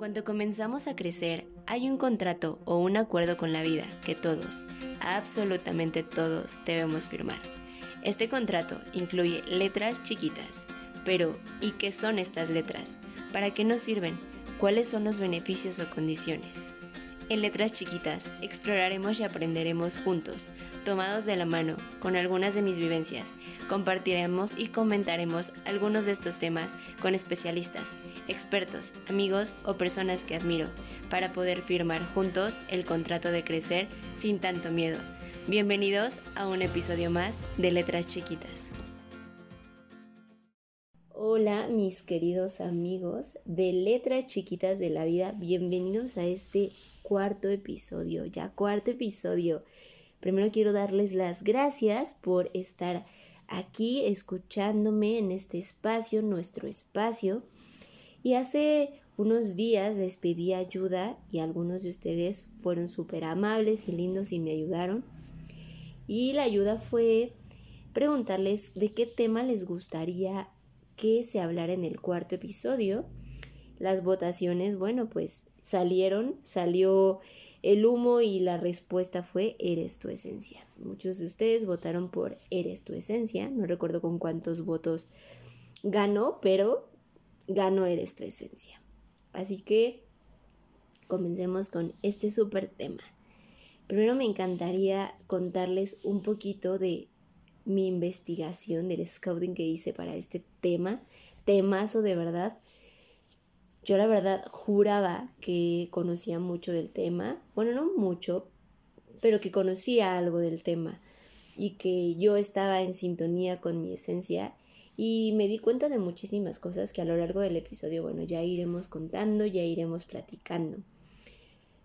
cuanto comenzamos a crecer, hay un contrato o un acuerdo con la vida que todos, absolutamente todos, debemos firmar. Este contrato incluye letras chiquitas, pero ¿y qué son estas letras? ¿Para qué nos sirven? ¿Cuáles son los beneficios o condiciones? En Letras Chiquitas exploraremos y aprenderemos juntos, tomados de la mano, con algunas de mis vivencias. Compartiremos y comentaremos algunos de estos temas con especialistas, expertos, amigos o personas que admiro, para poder firmar juntos el contrato de crecer sin tanto miedo. Bienvenidos a un episodio más de Letras Chiquitas. Hola mis queridos amigos de Letras Chiquitas de la Vida, bienvenidos a este cuarto episodio, ya cuarto episodio. Primero quiero darles las gracias por estar aquí escuchándome en este espacio, nuestro espacio. Y hace unos días les pedí ayuda y algunos de ustedes fueron súper amables y lindos y me ayudaron. Y la ayuda fue preguntarles de qué tema les gustaría que se hablara en el cuarto episodio. Las votaciones, bueno, pues salieron, salió el humo y la respuesta fue Eres tu esencia. Muchos de ustedes votaron por Eres tu esencia, no recuerdo con cuántos votos ganó, pero ganó Eres tu esencia. Así que comencemos con este súper tema. Primero me encantaría contarles un poquito de mi investigación, del scouting que hice para este tema, temazo de verdad. Yo la verdad juraba que conocía mucho del tema, bueno, no mucho, pero que conocía algo del tema y que yo estaba en sintonía con mi esencia y me di cuenta de muchísimas cosas que a lo largo del episodio, bueno, ya iremos contando, ya iremos platicando.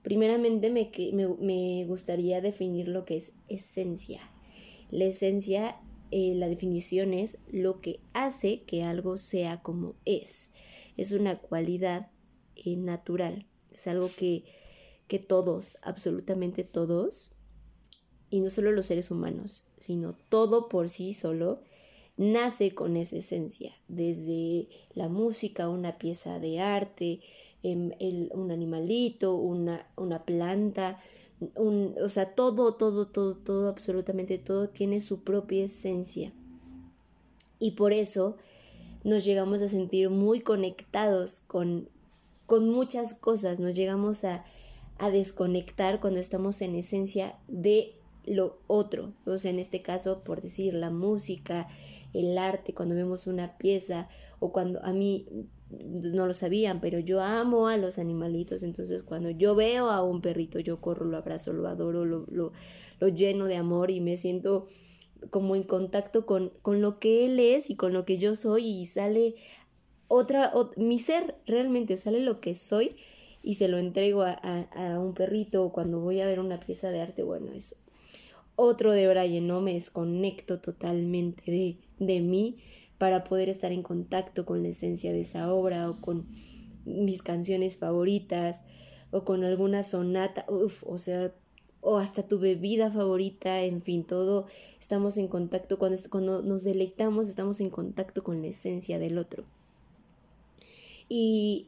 Primeramente me, me, gustaría definir lo que es esencia. La esencia, eh, la definición es lo que hace que algo sea como es es una cualidad eh, natural, es algo que, que todos, absolutamente todos, y no solo los seres humanos, sino todo por sí solo, nace con esa esencia, desde la música, una pieza de arte, em, un animalito, una, una planta, un, o sea, todo, todo, todo, todo, absolutamente todo tiene su propia esencia. Y por eso nos llegamos a sentir muy conectados con, con muchas cosas, nos llegamos a, a desconectar cuando estamos en esencia de lo otro, o sea, en este caso, por decir, la música, el arte, cuando vemos una pieza, o cuando a mí no lo sabían, pero yo amo a los animalitos, entonces cuando yo veo a un perrito, yo corro, lo abrazo, lo adoro, lo, lo, lleno de amor y me siento como en contacto con, con lo que él es y con lo que yo soy y sale otra, mi ser realmente sale lo que soy y se lo entrego a, a, un perrito o cuando voy a ver una pieza de arte, bueno, es otro de Brian, ¿no? Me desconecto totalmente de, de mí para poder estar en contacto con la esencia de esa obra o con mis canciones favoritas o con alguna sonata, uf, o sea, o hasta tu bebida favorita, en fin, todo estamos en contacto, cuando, cuando nos deleitamos estamos en contacto con la esencia del otro. Y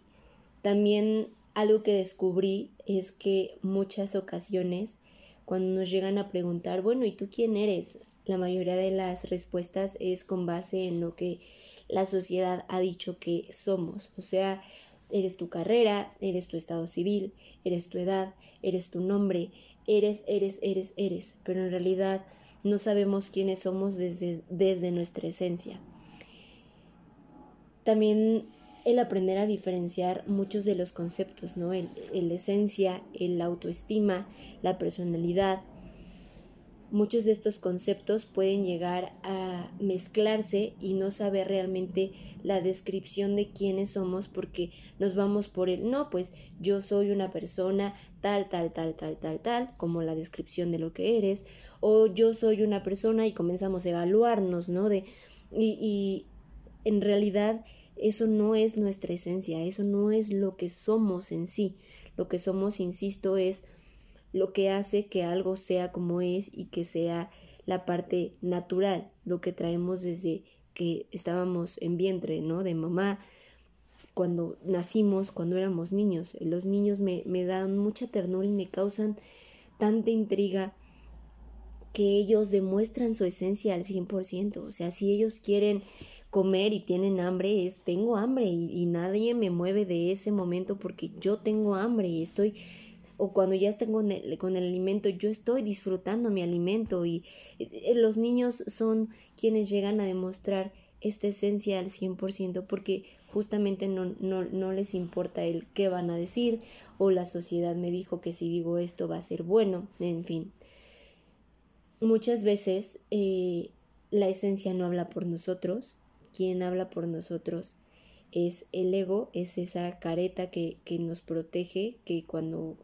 también algo que descubrí es que muchas ocasiones cuando nos llegan a preguntar, bueno, ¿y tú quién eres? La mayoría de las respuestas es con base en lo que la sociedad ha dicho que somos, o sea, eres tu carrera, eres tu estado civil, eres tu edad, eres tu nombre, eres, eres, eres, eres, pero en realidad no sabemos quiénes somos desde, desde nuestra esencia. También el aprender a diferenciar muchos de los conceptos, ¿no? El, el esencia, el autoestima, la personalidad, muchos de estos conceptos pueden llegar a mezclarse y no saber realmente la descripción de quiénes somos porque nos vamos por el no, pues yo soy una persona tal, tal, tal, tal, tal, tal, como la descripción de lo que eres, o yo soy una persona y comenzamos a evaluarnos, ¿no? De, y, y en realidad eso no es nuestra esencia, eso no es lo que somos en sí. Lo que somos, insisto, es lo que hace que algo sea como es y que sea la parte natural, lo que traemos desde que estábamos en vientre, ¿no? De mamá, cuando nacimos, cuando éramos niños. Los niños me, dan mucha ternura y me causan tanta intriga que ellos demuestran su esencia al 100%. O sea, si ellos quieren comer y tienen hambre, es tengo hambre y, nadie me mueve de ese momento porque yo tengo hambre y estoy o cuando ya estén con el, con el alimento, yo estoy disfrutando mi alimento y eh, los niños son quienes llegan a demostrar esta esencia al 100% porque justamente no, no, no, les importa el qué van a decir o la sociedad me dijo que si digo esto va a ser bueno, en fin. Muchas veces eh, la esencia no habla por nosotros, quien habla por nosotros es el ego, es esa careta que, que nos protege, que cuando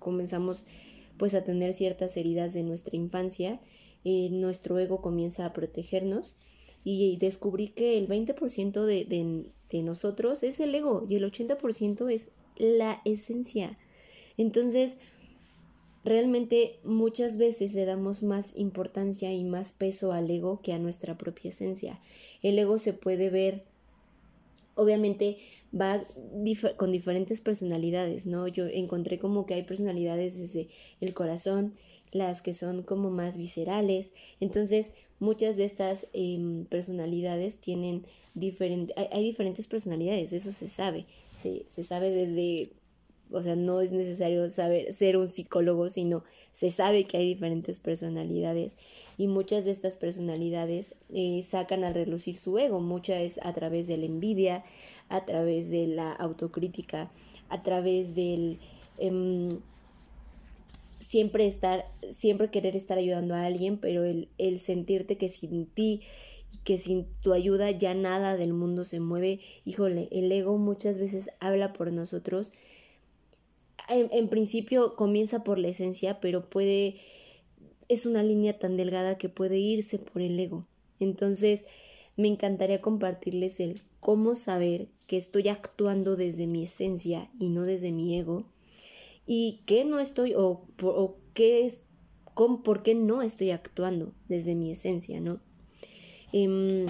comenzamos pues a tener ciertas heridas de nuestra infancia, eh, nuestro ego comienza a protegernos y descubrí que el 20% de, de, de nosotros es el ego y el 80% es la esencia. Entonces, realmente muchas veces le damos más importancia y más peso al ego que a nuestra propia esencia. El ego se puede ver, obviamente va con diferentes personalidades, ¿no? Yo encontré como que hay personalidades desde el corazón, las que son como más viscerales, entonces muchas de estas em, personalidades tienen diferentes, hay, diferentes personalidades, eso se sabe, se, se sabe desde o sea, no es necesario saber ser un psicólogo, sino se sabe que hay diferentes personalidades y muchas de estas personalidades eh, sacan a relucir su ego, muchas es a través de la envidia, a través de la autocrítica, a través del em, siempre estar, siempre querer estar ayudando a alguien, pero el, el sentirte que sin ti que sin tu ayuda ya nada del mundo se mueve, híjole, el ego muchas veces habla por nosotros en, principio comienza por la esencia, pero puede, es una línea tan delgada que puede irse por el ego. Entonces, me encantaría compartirles el cómo saber que estoy actuando desde mi esencia y no desde mi ego y qué no estoy o, o qué es, con, por qué no estoy actuando desde mi esencia, ¿no? Em,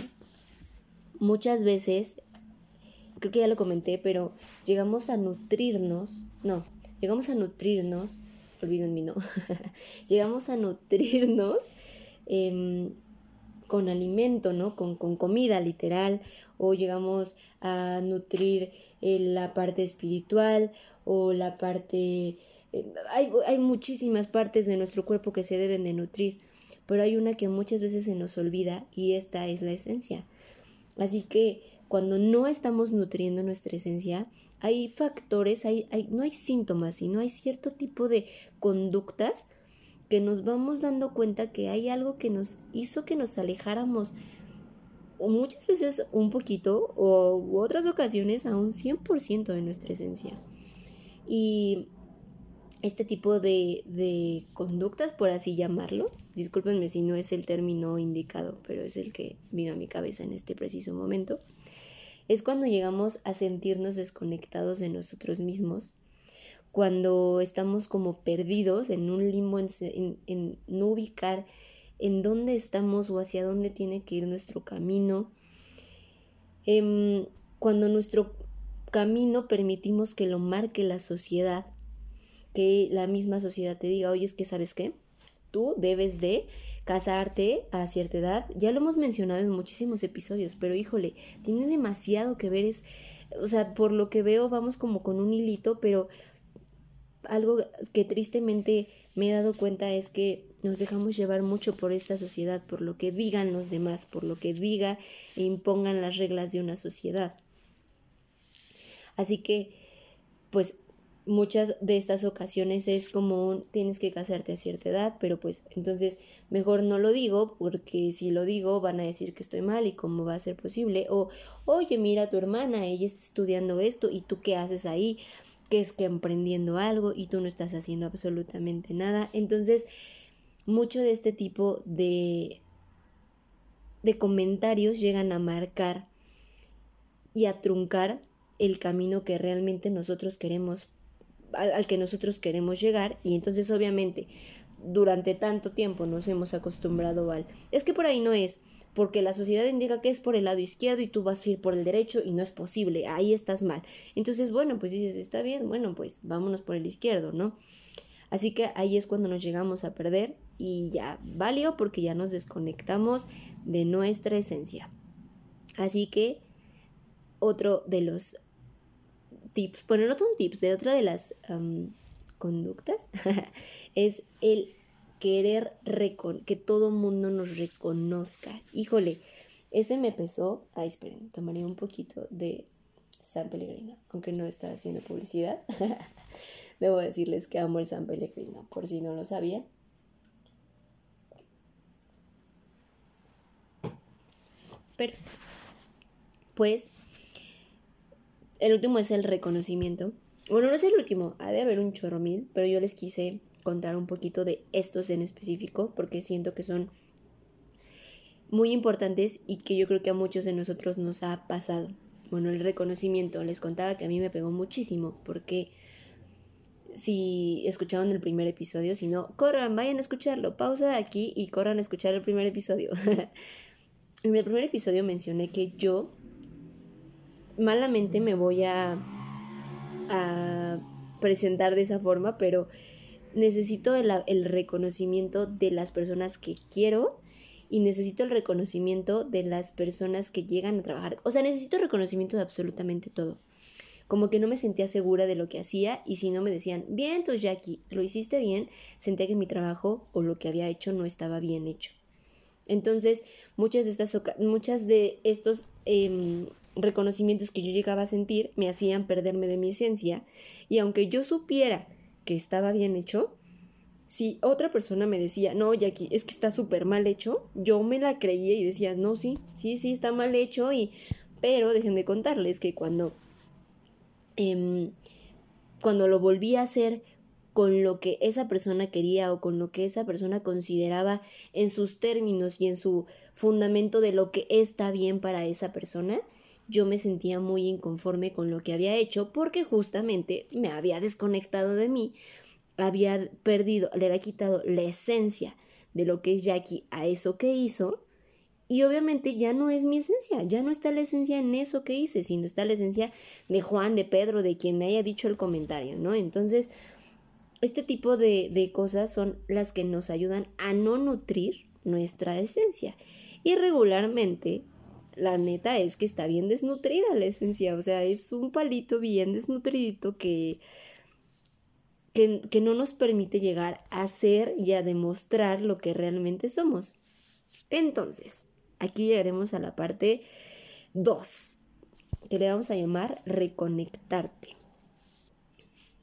muchas veces, creo que ya lo comenté, pero llegamos a nutrirnos, no, llegamos a nutrirnos, olviden mi no, llegamos a nutrirnos em, con alimento, ¿no? Con, con, comida literal, o llegamos a nutrir eh, la parte espiritual o la parte... Eh, hay, hay muchísimas partes de nuestro cuerpo que se deben de nutrir, pero hay una que muchas veces se nos olvida y esta es la esencia. Así que cuando no estamos nutriendo nuestra esencia, hay factores, no hay síntomas, sino hay cierto tipo de conductas que nos vamos dando cuenta que hay algo que nos hizo que nos alejáramos muchas veces un poquito o otras ocasiones a un 100% de nuestra esencia. Y este tipo de, de, conductas, por así llamarlo, discúlpenme si no es el término indicado, pero es el que vino a mi cabeza en este preciso momento, es cuando llegamos a sentirnos desconectados de nosotros mismos, cuando estamos como perdidos en un limbo, en, no ubicar en dónde estamos o hacia dónde tiene que ir nuestro camino, em, cuando nuestro camino permitimos que lo marque la sociedad, que la misma sociedad te diga, oye, es que sabes qué, tú debes de casarte a cierta edad, ya lo hemos mencionado en muchísimos episodios, pero híjole, tiene demasiado que ver, es, o sea, por lo que veo vamos como con un hilito, pero algo que tristemente me he dado cuenta es que nos dejamos llevar mucho por esta sociedad, por lo que digan los demás, por lo que diga e impongan las reglas de una sociedad. Así que, pues muchas de estas ocasiones es como tienes que casarte a cierta edad, pero pues entonces mejor no lo digo porque si lo digo van a decir que estoy mal y cómo va a ser posible o oye mira a tu hermana, ella está estudiando esto y tú qué haces ahí, que es que emprendiendo algo y tú no estás haciendo absolutamente nada. Entonces, mucho de este tipo de de comentarios llegan a marcar y a truncar el camino que realmente nosotros queremos al, que nosotros queremos llegar y entonces obviamente durante tanto tiempo nos hemos acostumbrado al es que por ahí no es porque la sociedad indica que es por el lado izquierdo y tú vas a ir por el derecho y no es posible, ahí estás mal. Entonces, bueno, pues dices, está bien, bueno, pues vámonos por el izquierdo, ¿no? Así que ahí es cuando nos llegamos a perder y ya valió porque ya nos desconectamos de nuestra esencia. Así que otro de los tips, bueno, no son tips, de otra de las conductas es el querer que todo mundo nos reconozca. Híjole, ese me pesó. Ay, esperen, tomaría un poquito de San Pellegrino, aunque no está haciendo publicidad. Debo decirles que amo el San Pellegrino, por si no lo sabía. Perfecto. Pues el último es el reconocimiento. Bueno, no es el último, ha de haber un chorro mil, pero yo les quise contar un poquito de estos en específico porque siento que son muy importantes y que yo creo que a muchos de nosotros nos ha pasado. Bueno, el reconocimiento, les contaba que a mí me pegó muchísimo porque si escucharon el primer episodio, si no, corran, vayan a escucharlo, pausa aquí y corran a escuchar el primer episodio. en el primer episodio mencioné que yo malamente me voy a, presentar de esa forma, pero necesito el, reconocimiento de las personas que quiero y necesito el reconocimiento de las personas que llegan a trabajar. O sea, necesito reconocimiento de absolutamente todo. Como que no me sentía segura de lo que hacía y si no me decían, bien, entonces Jackie, lo hiciste bien, sentía que mi trabajo o lo que había hecho no estaba bien hecho. Entonces, muchas de estas muchas de estos em, reconocimientos que yo llegaba a sentir me hacían perderme de mi esencia y aunque yo supiera que estaba bien hecho, si otra persona me decía, no, Jackie, es que está súper mal hecho, yo me la creía y decía, no, sí, sí, sí, está mal hecho y... Pero déjenme contarles que cuando... Em, cuando lo volví a hacer con lo que esa persona quería o con lo que esa persona consideraba en sus términos y en su fundamento de lo que está bien para esa persona, yo me sentía muy inconforme con lo que había hecho porque justamente me había desconectado de mí, había perdido, le había quitado la esencia de lo que es Jackie a eso que hizo y obviamente ya no es mi esencia, ya no está la esencia en eso que hice, sino está la esencia de Juan, de Pedro, de quien me haya dicho el comentario, ¿no? Entonces, este tipo de, de cosas son las que nos ayudan a no nutrir nuestra esencia. Y regularmente la neta es que está bien desnutrida la esencia, o sea, es un palito bien desnutridito que, que, que, no nos permite llegar a ser y a demostrar lo que realmente somos. Entonces, aquí llegaremos a la parte 2, que le vamos a llamar reconectarte.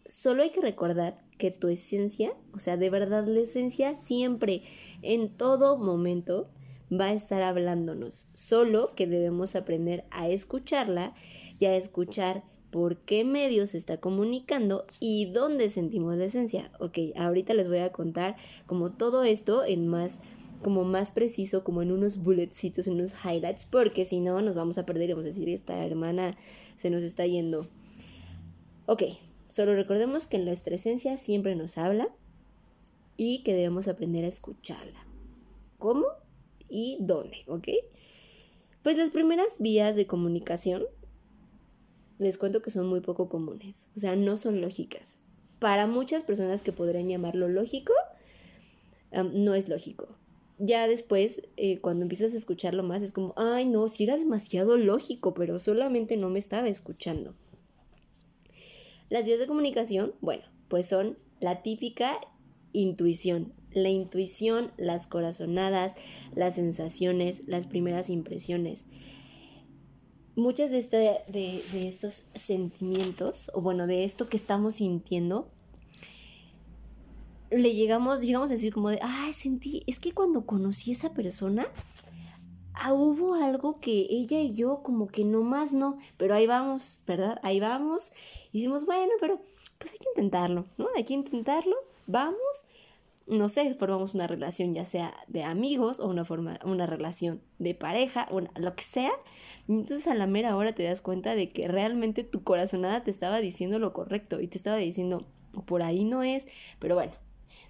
Solo hay que recordar que tu esencia, o sea, de verdad la esencia siempre, en todo momento, va a estar hablándonos, solo que debemos aprender a escucharla y a escuchar por qué medios se está comunicando y dónde sentimos la esencia. Ok, ahorita les voy a contar como todo esto en más como más preciso, como en unos bulletcitos, en unos highlights, porque si no nos vamos a perder y vamos a decir, esta hermana se nos está yendo. Ok, solo recordemos que nuestra esencia siempre nos habla y que debemos aprender a escucharla. ¿Cómo? Y dónde, ¿ok? Pues las primeras vías de comunicación les cuento que son muy poco comunes, o sea, no son lógicas. Para muchas personas que podrían llamarlo lógico, no es lógico. Ya después, eh, cuando empiezas a escucharlo más, es como, ay, no, si era demasiado lógico, pero solamente no me estaba escuchando. Las vías de comunicación, bueno, pues son la típica intuición, la intuición, las corazonadas, las sensaciones, las primeras impresiones. Muchos de, este, de, estos sentimientos, o bueno, de esto que estamos sintiendo, le llegamos, llegamos a decir como de, ay, sentí, es que cuando conocí a esa persona, ah, hubo algo que ella y yo como que no más no, pero ahí vamos, ¿verdad? Ahí vamos. Hicimos, bueno, pero pues hay que intentarlo, ¿no? Hay que intentarlo, vamos no sé, formamos una relación ya sea de amigos o una, forma, una relación de pareja, o lo que sea. Entonces a la mera hora te das cuenta de que realmente tu corazonada te estaba diciendo lo correcto y te estaba diciendo, por ahí no es, pero bueno,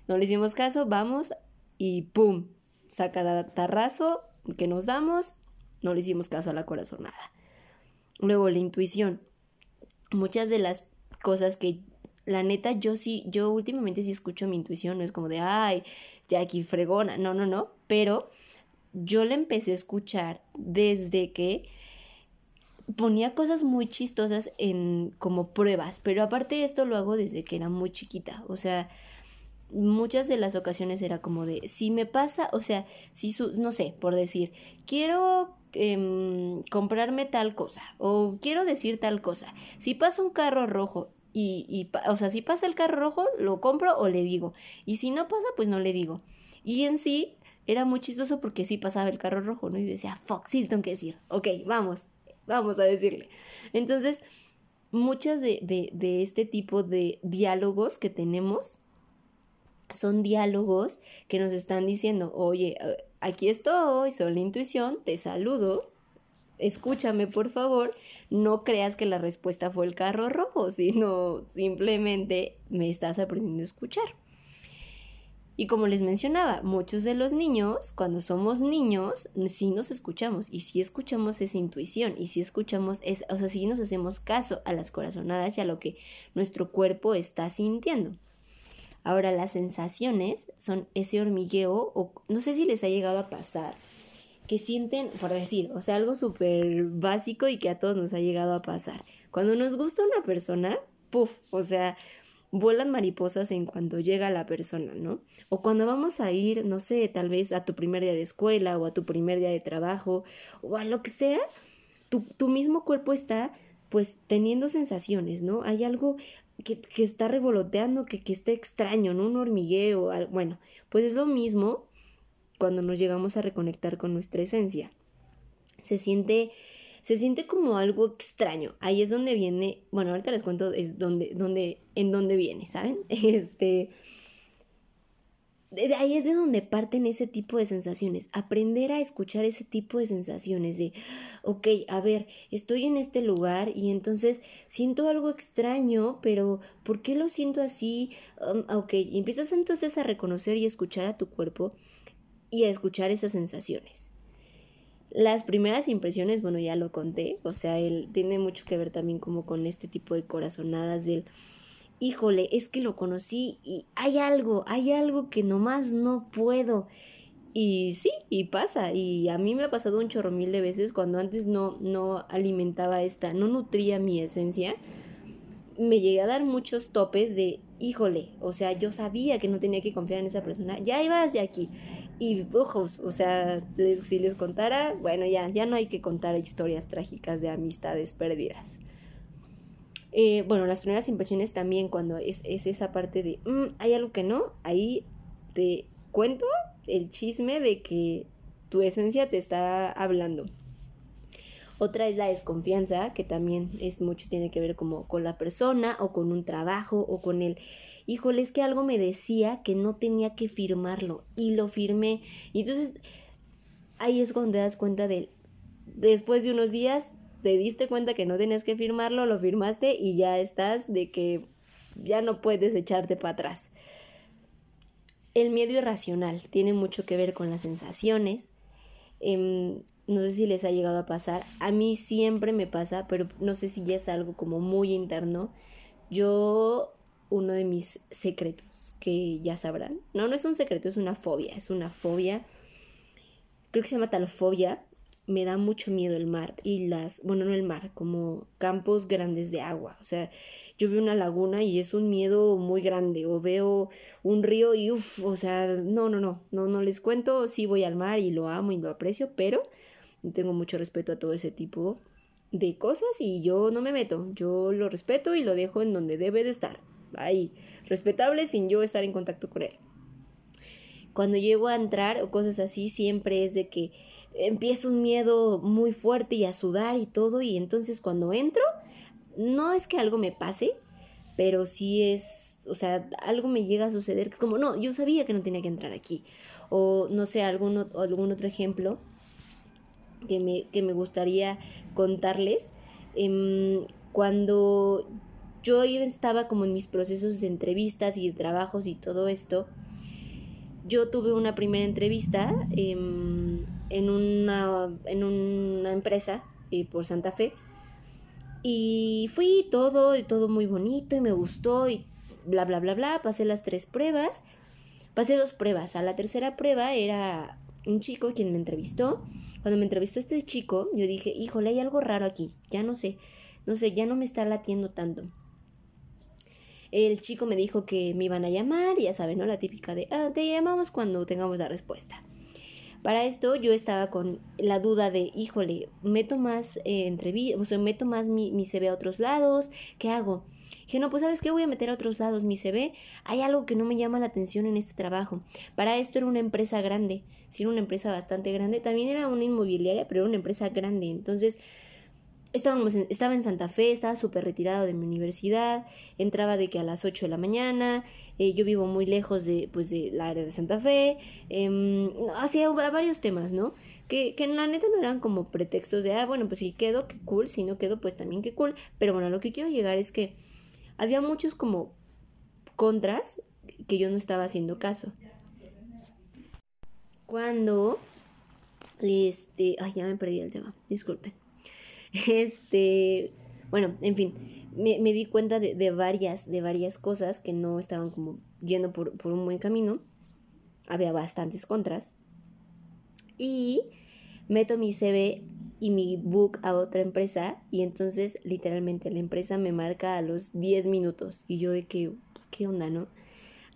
no le hicimos caso, vamos y ¡pum! Saca tarrazo, que nos damos, no le hicimos caso a la corazonada. Luego la intuición. Muchas de las cosas que la neta yo sí, yo últimamente sí escucho mi intuición, no es como de, ay, Jackie fregona, no, no, no, pero yo la empecé a escuchar desde que ponía cosas muy chistosas en como pruebas, pero aparte esto lo hago desde que era muy chiquita, o sea, muchas de las ocasiones era como de, si me pasa, o sea, si su, no sé, por decir, quiero em, comprarme tal cosa o quiero decir tal cosa, si pasa un carro rojo y, o sea, si pasa el carro rojo, lo compro o le digo, y si no pasa, pues no le digo. Y en sí, era muy chistoso porque sí pasaba el carro rojo, ¿no? Y decía, fuck, sí, tengo que decir, ok, vamos, vamos a decirle. Entonces, muchas de, de, de este tipo de diálogos que tenemos son diálogos que nos están diciendo, oye, eh, aquí estoy, soy la intuición, te saludo, escúchame por favor, no creas que la respuesta fue el carro rojo, sino simplemente me estás aprendiendo a escuchar. Y como les mencionaba, muchos de los niños, cuando somos niños, sí nos escuchamos y sí escuchamos esa intuición y sí escuchamos, es, o sea, sí nos hacemos caso a las corazonadas y a lo que nuestro cuerpo está sintiendo. Ahora las sensaciones son ese hormigueo o no sé si les ha llegado a pasar que sienten, por decir, o sea, algo súper básico y que a todos nos ha llegado a pasar. Cuando nos gusta una persona, puff, o sea, vuelan mariposas en cuanto llega la persona, ¿no? O cuando vamos a ir, no sé, tal vez a tu primer día de escuela o a tu primer día de trabajo o a lo que sea, tu, tu mismo cuerpo está pues teniendo sensaciones, ¿no? Hay algo que, que está revoloteando, que, que está extraño, ¿no? Un hormigueo, bueno, pues es lo mismo cuando nos llegamos a reconectar con nuestra esencia. Se siente se siente como algo extraño. Ahí es donde viene, bueno, ahorita les cuento es donde, donde, en dónde viene, ¿saben? Este, de ahí es de donde parten ese tipo de sensaciones. Aprender a escuchar ese tipo de sensaciones de, ok, a ver, estoy en este lugar y entonces siento algo extraño, pero ¿por qué lo siento así? Um, ok, y empiezas entonces a reconocer y escuchar a tu cuerpo y a escuchar esas sensaciones. Las primeras impresiones, bueno, ya lo conté, o sea, él tiene mucho que ver también como con este tipo de corazonadas del, híjole, es que lo conocí y hay algo, hay algo que nomás no puedo. Y sí, y pasa, y a mí me ha pasado un chorro mil de veces cuando antes no, no alimentaba esta, no nutría mi esencia, me llegué a dar muchos topes de, híjole, o sea, yo sabía que no tenía que confiar en esa persona, ya ibas de aquí, y ojos, o sea, si les contara, bueno, ya, ya no hay que contar historias trágicas de amistades perdidas. Eh, bueno, las primeras impresiones también cuando es, esa parte de, mm, hay algo que no, ahí te cuento el chisme de que tu esencia te está hablando. Otra es la desconfianza, que también es mucho, tiene que ver como con la persona o con un trabajo o con el, híjole, es que algo me decía que no tenía que firmarlo y lo firmé. Y entonces ahí es cuando te das cuenta de, después de unos días, te diste cuenta que no tenías que firmarlo, lo firmaste y ya estás de que ya no puedes echarte para atrás. El miedo irracional tiene mucho que ver con las sensaciones. Em, no sé si les ha llegado a pasar. A mí siempre me pasa, pero no sé si ya es algo como muy interno. Yo, uno de mis secretos, que ya sabrán. No, no es un secreto, es una fobia. Es una fobia. Creo que se llama talfobia. Me da mucho miedo el mar y las, bueno, no el mar, como campos grandes de agua. O sea, yo veo una laguna y es un miedo muy grande. O veo un río y uff, o sea, no, no, no, no, no les cuento. Sí voy al mar y lo amo y lo aprecio, pero tengo mucho respeto a todo ese tipo de cosas y yo no me meto, yo lo respeto y lo dejo en donde debe de estar, ahí, respetable sin yo estar en contacto con él. Cuando llego a entrar o cosas así, siempre es de que empieza un miedo muy fuerte y a sudar y todo y entonces cuando entro, no es que algo me pase, pero sí es, o sea, algo me llega a suceder, es como, no, yo sabía que no tenía que entrar aquí. O no sé, algún, algún otro ejemplo que me, que me gustaría contarles. Em, cuando yo estaba como en mis procesos de entrevistas y de trabajos y todo esto, yo tuve una primera entrevista em, en una, en una empresa eh, por Santa Fe. Y fui todo, todo muy bonito y me gustó y bla, bla, bla, bla. Pasé las tres pruebas. Pasé dos pruebas. A la tercera prueba era un chico quien me entrevistó. Cuando me entrevistó este chico, yo dije, híjole, hay algo raro aquí. Ya no sé. No sé, ya no me está latiendo tanto. El chico me dijo que me iban a llamar, ya saben, ¿no? La típica de, ah, te llamamos cuando tengamos la respuesta. Para esto yo estaba con la duda de, híjole, meto más eh, entrevistas, o sea, meto más mi, mi CV a otros lados, ¿qué hago? Dije, no, pues sabes qué, voy a meter a otros lados mi CV. Hay algo que no me llama la atención en este trabajo. Para esto era una empresa grande, sí, era una empresa bastante grande. También era una inmobiliaria, pero era una empresa grande. Entonces, Estábamos estaba en Santa Fe, estaba súper retirado de mi universidad, entraba de que a las 8 de la mañana, eh, yo vivo muy lejos de, pues, de la área de Santa Fe, eh, hacía varios temas, ¿no? Que, que en la neta no eran como pretextos de, ah, bueno, pues si quedo, qué cool, si no quedo, pues también qué cool, pero bueno, lo que quiero llegar es que había muchos como contras que yo no estaba haciendo caso. Cuando, este, ay, ya me perdí el tema, disculpen. Este, bueno, en fin, me, di cuenta de, varias, de varias cosas que no estaban como yendo por, por un buen camino. Había bastantes contras. Y meto mi CV y mi book a otra empresa y entonces literalmente la empresa me marca a los 10 minutos y yo de que, ¿qué onda, no?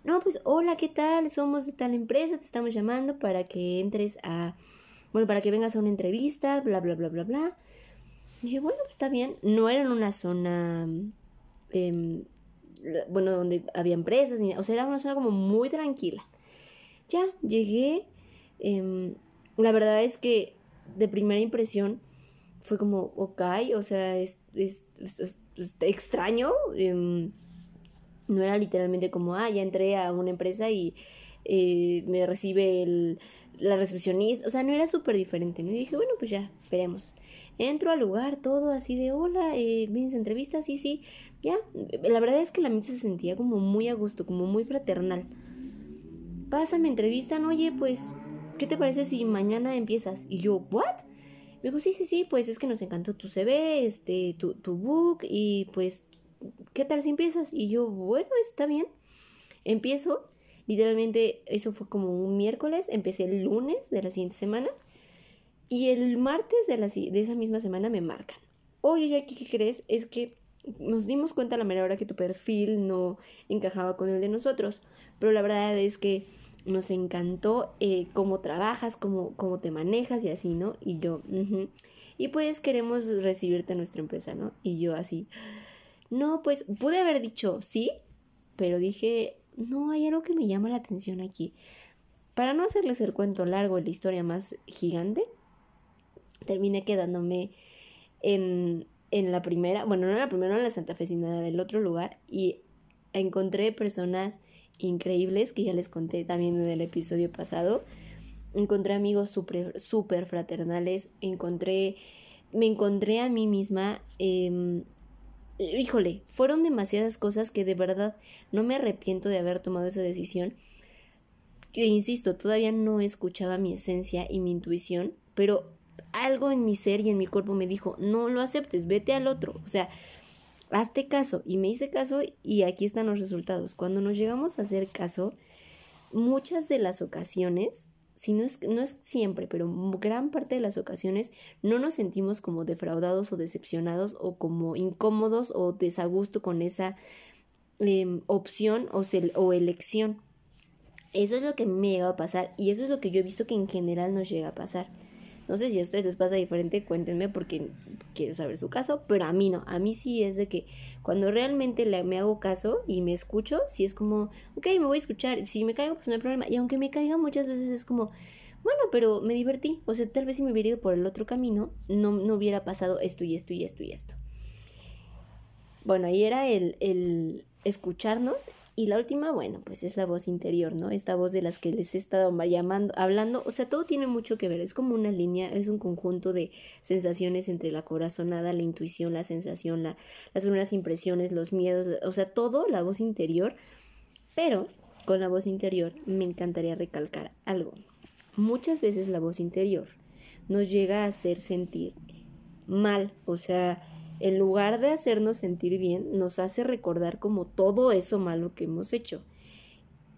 No, pues hola, ¿qué tal? Somos de tal empresa, te estamos llamando para que entres a, bueno, para que vengas a una entrevista, bla, bla, bla, bla, bla. Dije, bueno, pues está bien. No era en una zona, em, bueno, donde había empresas, ni, o sea, era una zona como muy tranquila. Ya, llegué. Em, la verdad es que de primera impresión fue como, ok, o sea, es, es, extraño. Em, no era literalmente como, ah, ya entré a una empresa y eh, me recibe el, la recepcionista. O sea, no era súper diferente, ¿no? Y dije, bueno, pues ya, veremos. Entro al lugar, todo así de hola, eh, vienes a entrevista, sí, sí, ya. La verdad es que la misa se sentía como muy a gusto, como muy fraternal. Pásame, entrevistan, oye, pues, ¿qué te parece si mañana empiezas? Y yo, ¿what? Me dijo, sí, sí, sí, pues es que nos encantó tu CV, este, tu, tu book, y pues, ¿qué tal si empiezas? Y yo, bueno, está bien. Empiezo, literalmente, eso fue como un miércoles, empecé el lunes de la siguiente semana. Y el martes de, la, de esa misma semana me marcan. Oye, Jackie, ¿qué crees? Es que nos dimos cuenta a la mera hora que tu perfil no encajaba con el de nosotros. Pero la verdad es que nos encantó eh, cómo trabajas, cómo, cómo te manejas y así, ¿no? Y yo, y pues queremos recibirte a nuestra empresa, ¿no? Y yo así, no, pues pude haber dicho sí, pero dije, no, hay algo que me llama la atención aquí. Para no hacerles el cuento largo la historia más gigante, terminé quedándome en, en la primera, bueno, no en la primera, no en la Santa Fe, sino en el otro lugar y encontré personas increíbles que ya les conté también en el episodio pasado. Encontré amigos súper, super fraternales, encontré, me encontré a mí misma, eh, híjole, fueron demasiadas cosas que de verdad no me arrepiento de haber tomado esa decisión. Que insisto, todavía no escuchaba mi esencia y mi intuición, pero algo en mi ser y en mi cuerpo me dijo, no lo aceptes, vete al otro. O sea, hazte caso. Y me hice caso y aquí están los resultados. Cuando nos llegamos a hacer caso, muchas de las ocasiones, si no es, no es siempre, pero gran parte de las ocasiones, no nos sentimos como defraudados o decepcionados o como incómodos o desagusto con esa em, opción o, o elección. Eso es lo que me llega a pasar y eso es lo que yo he visto que en general nos llega a pasar. No sé si a ustedes les pasa diferente, cuéntenme porque quiero saber su caso, pero a mí no, a mí sí es de que cuando realmente le, me hago caso y me escucho, si es como, ok, me voy a escuchar, si me caigo pues no hay problema, y aunque me caiga muchas veces es como, bueno, pero me divertí, o sea, tal vez si me hubiera ido por el otro camino, no, no hubiera pasado esto y esto y esto y esto. Bueno, ahí era el, el escucharnos y la última, bueno, pues es la voz interior, ¿no? Esta voz de las que les he estado llamando, hablando, o sea, todo tiene mucho que ver, es como una línea, es un conjunto de sensaciones entre la corazonada, la intuición, la sensación, la, las primeras impresiones, los miedos, o sea, todo, la voz interior, pero con la voz interior me encantaría recalcar algo. Muchas veces la voz interior nos llega a hacer sentir mal, o sea, en lugar de hacernos sentir bien, nos hace recordar como todo eso malo que hemos hecho.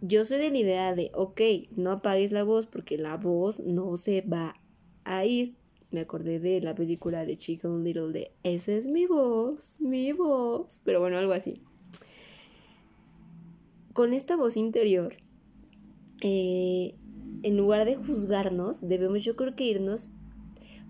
Yo soy de la idea de, ok, no apagues la voz porque la voz no se va a ir. Me acordé de la película de Chicken Little de, esa es mi voz, mi voz. Pero bueno, algo así. Con esta voz interior, eh, en lugar de juzgarnos, debemos yo creo que irnos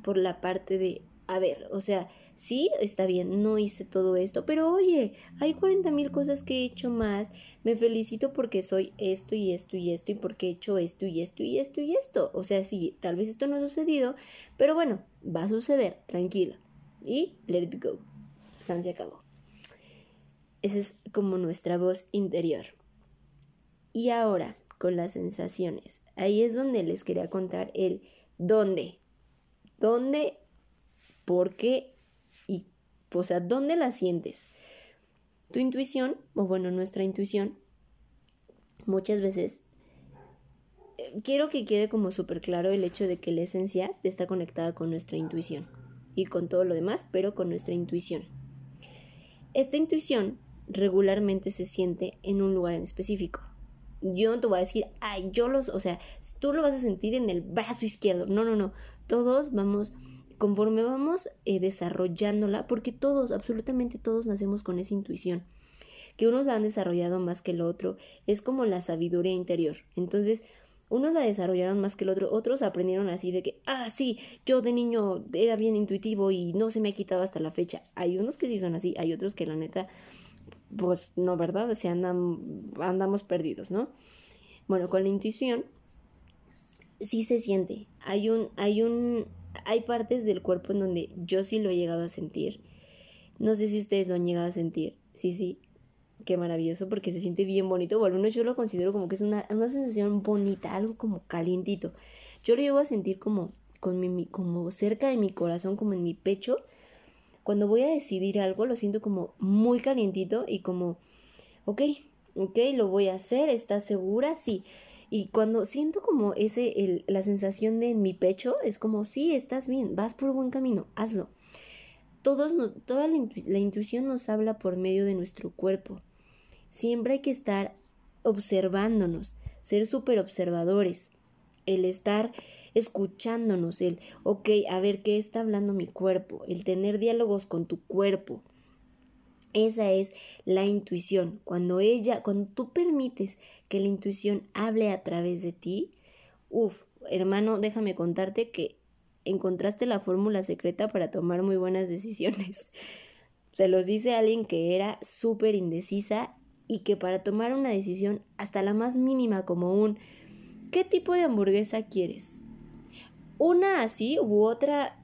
por la parte de, a ver, o sea, sí, está bien, no hice todo esto, pero oye, hay 40 mil cosas que he hecho más, me felicito porque soy esto y esto y esto y porque he hecho esto y esto y esto y esto. O sea, sí, tal vez esto no ha sucedido, pero bueno, va a suceder, tranquila. Y let it go. San se acabó. Esa es como nuestra voz interior. Y ahora, con las sensaciones. Ahí es donde les quería contar el dónde. ¿Dónde ¿Por qué? Y, o sea, ¿dónde la sientes? Tu intuición, o bueno, nuestra intuición, muchas veces, eh, quiero que quede como súper claro el hecho de que la esencia está conectada con nuestra intuición y con todo lo demás, pero con nuestra intuición. Esta intuición regularmente se siente en un lugar en específico. Yo no te voy a decir, ay, yo los, o sea, tú lo vas a sentir en el brazo izquierdo. No, no, no. Todos vamos conforme vamos eh, desarrollándola, porque todos, absolutamente todos nacemos con esa intuición, que unos la han desarrollado más que el otro, es como la sabiduría interior. Entonces, unos la desarrollaron más que el otro, otros aprendieron así de que, ah, sí, yo de niño era bien intuitivo y no se me ha quitado hasta la fecha. Hay unos que sí son así, hay otros que la neta, pues no, ¿verdad? O sea, andamos perdidos, ¿no? Bueno, con la intuición sí se siente. Hay un, hay un, hay partes del cuerpo en donde yo sí lo he llegado a sentir. No sé si ustedes lo han llegado a sentir. Sí, sí. Qué maravilloso porque se siente bien bonito. Bueno, yo lo considero como que es una, sensación bonita, algo como calientito. Yo lo llego a sentir como, con mi, como cerca de mi corazón, como en mi pecho. Cuando voy a decidir algo, lo siento como muy calientito y como, ok, ok, lo voy a hacer, ¿estás segura? Sí. Y cuando siento como ese, el, la sensación de en mi pecho, es como, sí, estás bien, vas por buen camino, hazlo. Todos nos, toda la, la intuición nos habla por medio de nuestro cuerpo. Siempre hay que estar observándonos, ser súper observadores, el estar escuchándonos, el, ok, a ver qué está hablando mi cuerpo, el tener diálogos con tu cuerpo, esa es la intuición. Cuando ella, cuando tú permites que la intuición hable a través de ti, uff, hermano, déjame contarte que encontraste la fórmula secreta para tomar muy buenas decisiones. Se los dice alguien que era súper indecisa y que para tomar una decisión, hasta la más mínima como un ¿qué tipo de hamburguesa quieres? Una así u otra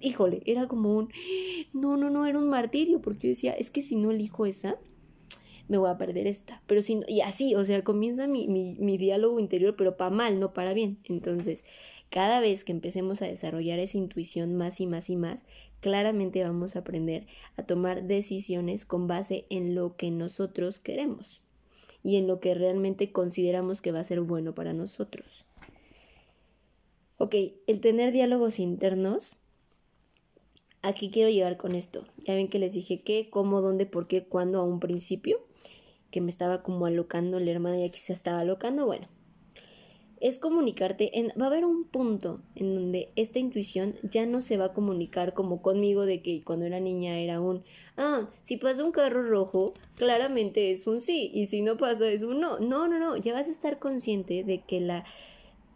híjole, era como un, no, no, no, era un martirio, porque yo decía, es que si no elijo esa, me voy a perder esta. Pero si no, y así, o sea, comienza mi, mi, mi diálogo interior, pero para mal, no para bien. Entonces, cada vez que empecemos a desarrollar esa intuición más y más y más, claramente vamos a aprender a tomar decisiones con base en lo que nosotros queremos y en lo que realmente consideramos que va a ser bueno para nosotros. Ok, el tener diálogos internos Aquí quiero llegar con esto. Ya ven que les dije qué, cómo, dónde, por qué, cuándo a un principio, que me estaba como alocando la hermana y aquí se estaba alocando. Bueno, es comunicarte. Va a haber un punto en donde esta intuición ya no se va a comunicar como conmigo de que cuando era niña era un, ah, si pasa un carro rojo, claramente es un sí, y si no pasa es un no. No, no, no, ya vas a estar consciente de que la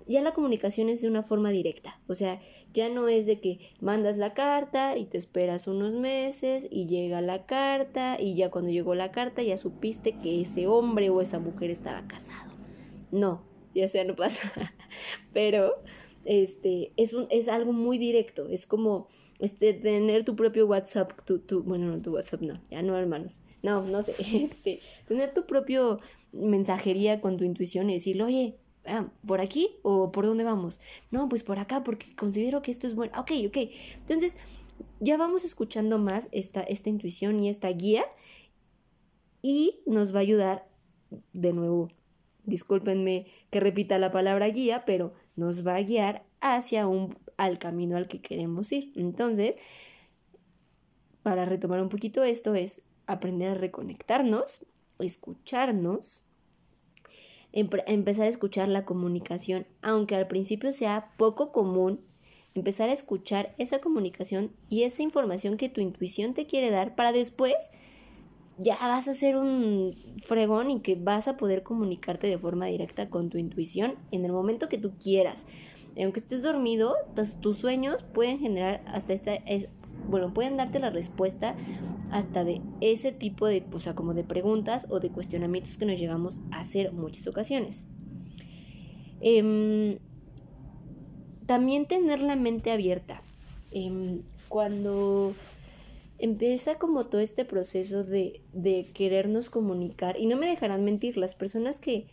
ya la comunicación es de una forma directa, o sea, ya no es de que mandas la carta y te esperas unos meses y llega la carta y ya cuando llegó la carta ya supiste que ese hombre o esa mujer estaba casado. No, ya sea no pasa, pero este es un es algo muy directo, es como este tener tu propio WhatsApp, tu, tu bueno, no tu WhatsApp no, ya no hermanos. No, no sé, este tener tu propio mensajería con tu intuición y decirle, "Oye, Ah, ¿por aquí o por dónde vamos? No, pues por acá porque considero que esto es bueno. Ok, ok. Entonces, ya vamos escuchando más esta, esta intuición y esta guía y nos va a ayudar, de nuevo, discúlpenme que repita la palabra guía, pero nos va a guiar hacia un, al camino al que queremos ir. Entonces, para retomar un poquito esto es aprender a reconectarnos, escucharnos, empezar a escuchar la comunicación, aunque al principio sea poco común, empezar a escuchar esa comunicación y esa información que tu intuición te quiere dar para después ya vas a ser un fregón y que vas a poder comunicarte de forma directa con tu intuición en el momento que tú quieras. Aunque estés dormido, tus sueños pueden generar hasta esta, bueno, pueden darte la respuesta hasta de ese tipo de, o sea, como de preguntas o de cuestionamientos que nos llegamos a hacer muchas ocasiones. Em, también tener la mente abierta. Em, cuando empieza como todo este proceso de, de, querernos comunicar, y no me dejarán mentir, las personas que,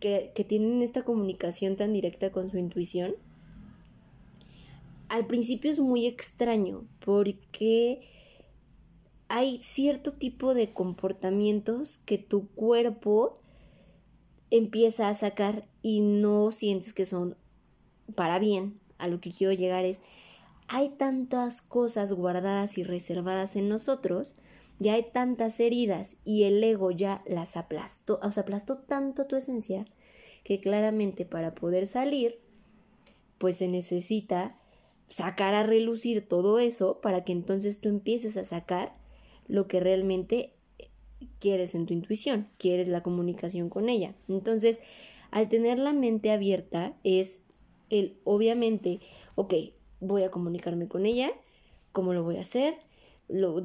que, que tienen esta comunicación tan directa con su intuición, al principio es muy extraño porque hay cierto tipo de comportamientos que tu cuerpo empieza a sacar y no sientes que son para bien. A lo que quiero llegar es, hay tantas cosas guardadas y reservadas en nosotros, ya hay tantas heridas y el ego ya las aplastó, o sea, aplastó tanto tu esencia que claramente para poder salir, pues se necesita sacar a relucir todo eso para que entonces tú empieces a sacar lo que realmente quieres en tu intuición, quieres la comunicación con ella. Entonces, al tener la mente abierta es el, obviamente, ok, voy a comunicarme con ella, ¿cómo lo voy a hacer? Lo,